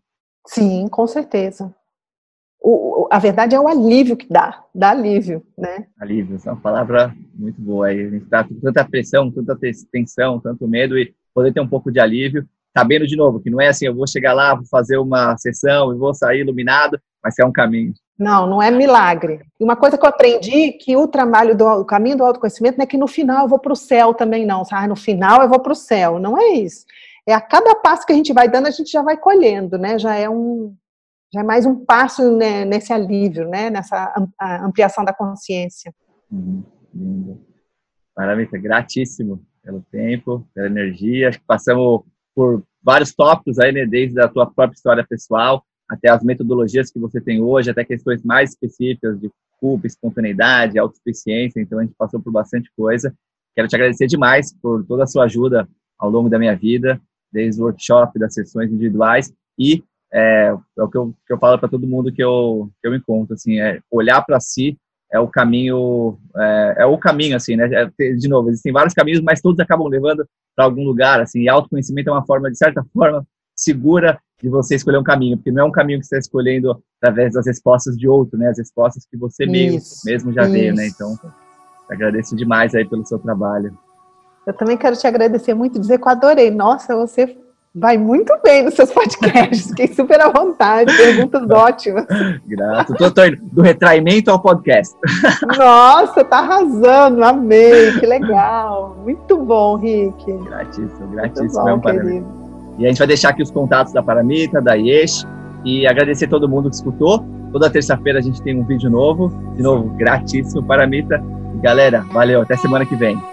Sim, com certeza o, a verdade é o alívio que dá, dá alívio, né? Alívio, é uma palavra muito boa. Aí a gente está com tanta pressão, tanta tensão, tanto medo e poder ter um pouco de alívio, sabendo de novo que não é assim, eu vou chegar lá, vou fazer uma sessão e vou sair iluminado, mas é um caminho. Não, não é milagre. E uma coisa que eu aprendi que o trabalho do o caminho do autoconhecimento não é que no final eu vou para o céu também não, sabe? No final eu vou para o céu, não é isso. É a cada passo que a gente vai dando, a gente já vai colhendo, né? Já é um, já é mais um passo né, nesse alívio, né, nessa ampliação da consciência. Uhum, lindo. Maravilha, gratíssimo pelo tempo, pela energia. Acho que passamos por vários tópicos aí, né, desde a tua própria história pessoal até as metodologias que você tem hoje, até questões mais específicas de culpa, espontaneidade, autossuficiência. Então, a gente passou por bastante coisa. Quero te agradecer demais por toda a sua ajuda ao longo da minha vida, desde o workshop, das sessões individuais e é, é o que eu, que eu falo para todo mundo que eu, que eu encontro, assim, é olhar para si é o caminho, é, é, o caminho, assim, né? É, de novo, existem vários caminhos, mas todos acabam levando para algum lugar, assim, e autoconhecimento é uma forma, de certa forma, segura de você escolher um caminho, porque não é um caminho que você está escolhendo através das respostas de outro, né? As respostas que você mesmo, mesmo já veio, né? Então, agradeço demais aí pelo seu trabalho. Eu também quero te agradecer muito, dizer que eu adorei. Nossa, você vai muito bem nos seus podcasts, fiquei super à vontade, perguntas ótimas. Graças, tô, tô indo do retraimento ao podcast. Nossa, tá arrasando, amei, que legal. Muito bom, Rick. Gratíssimo, gratíssimo. Muito bom, é E a gente vai deixar aqui os contatos da Paramita, da Yesh, e agradecer todo mundo que escutou. Toda terça-feira a gente tem um vídeo novo. De novo, gratíssimo, Paramita. E galera, valeu, até semana que vem.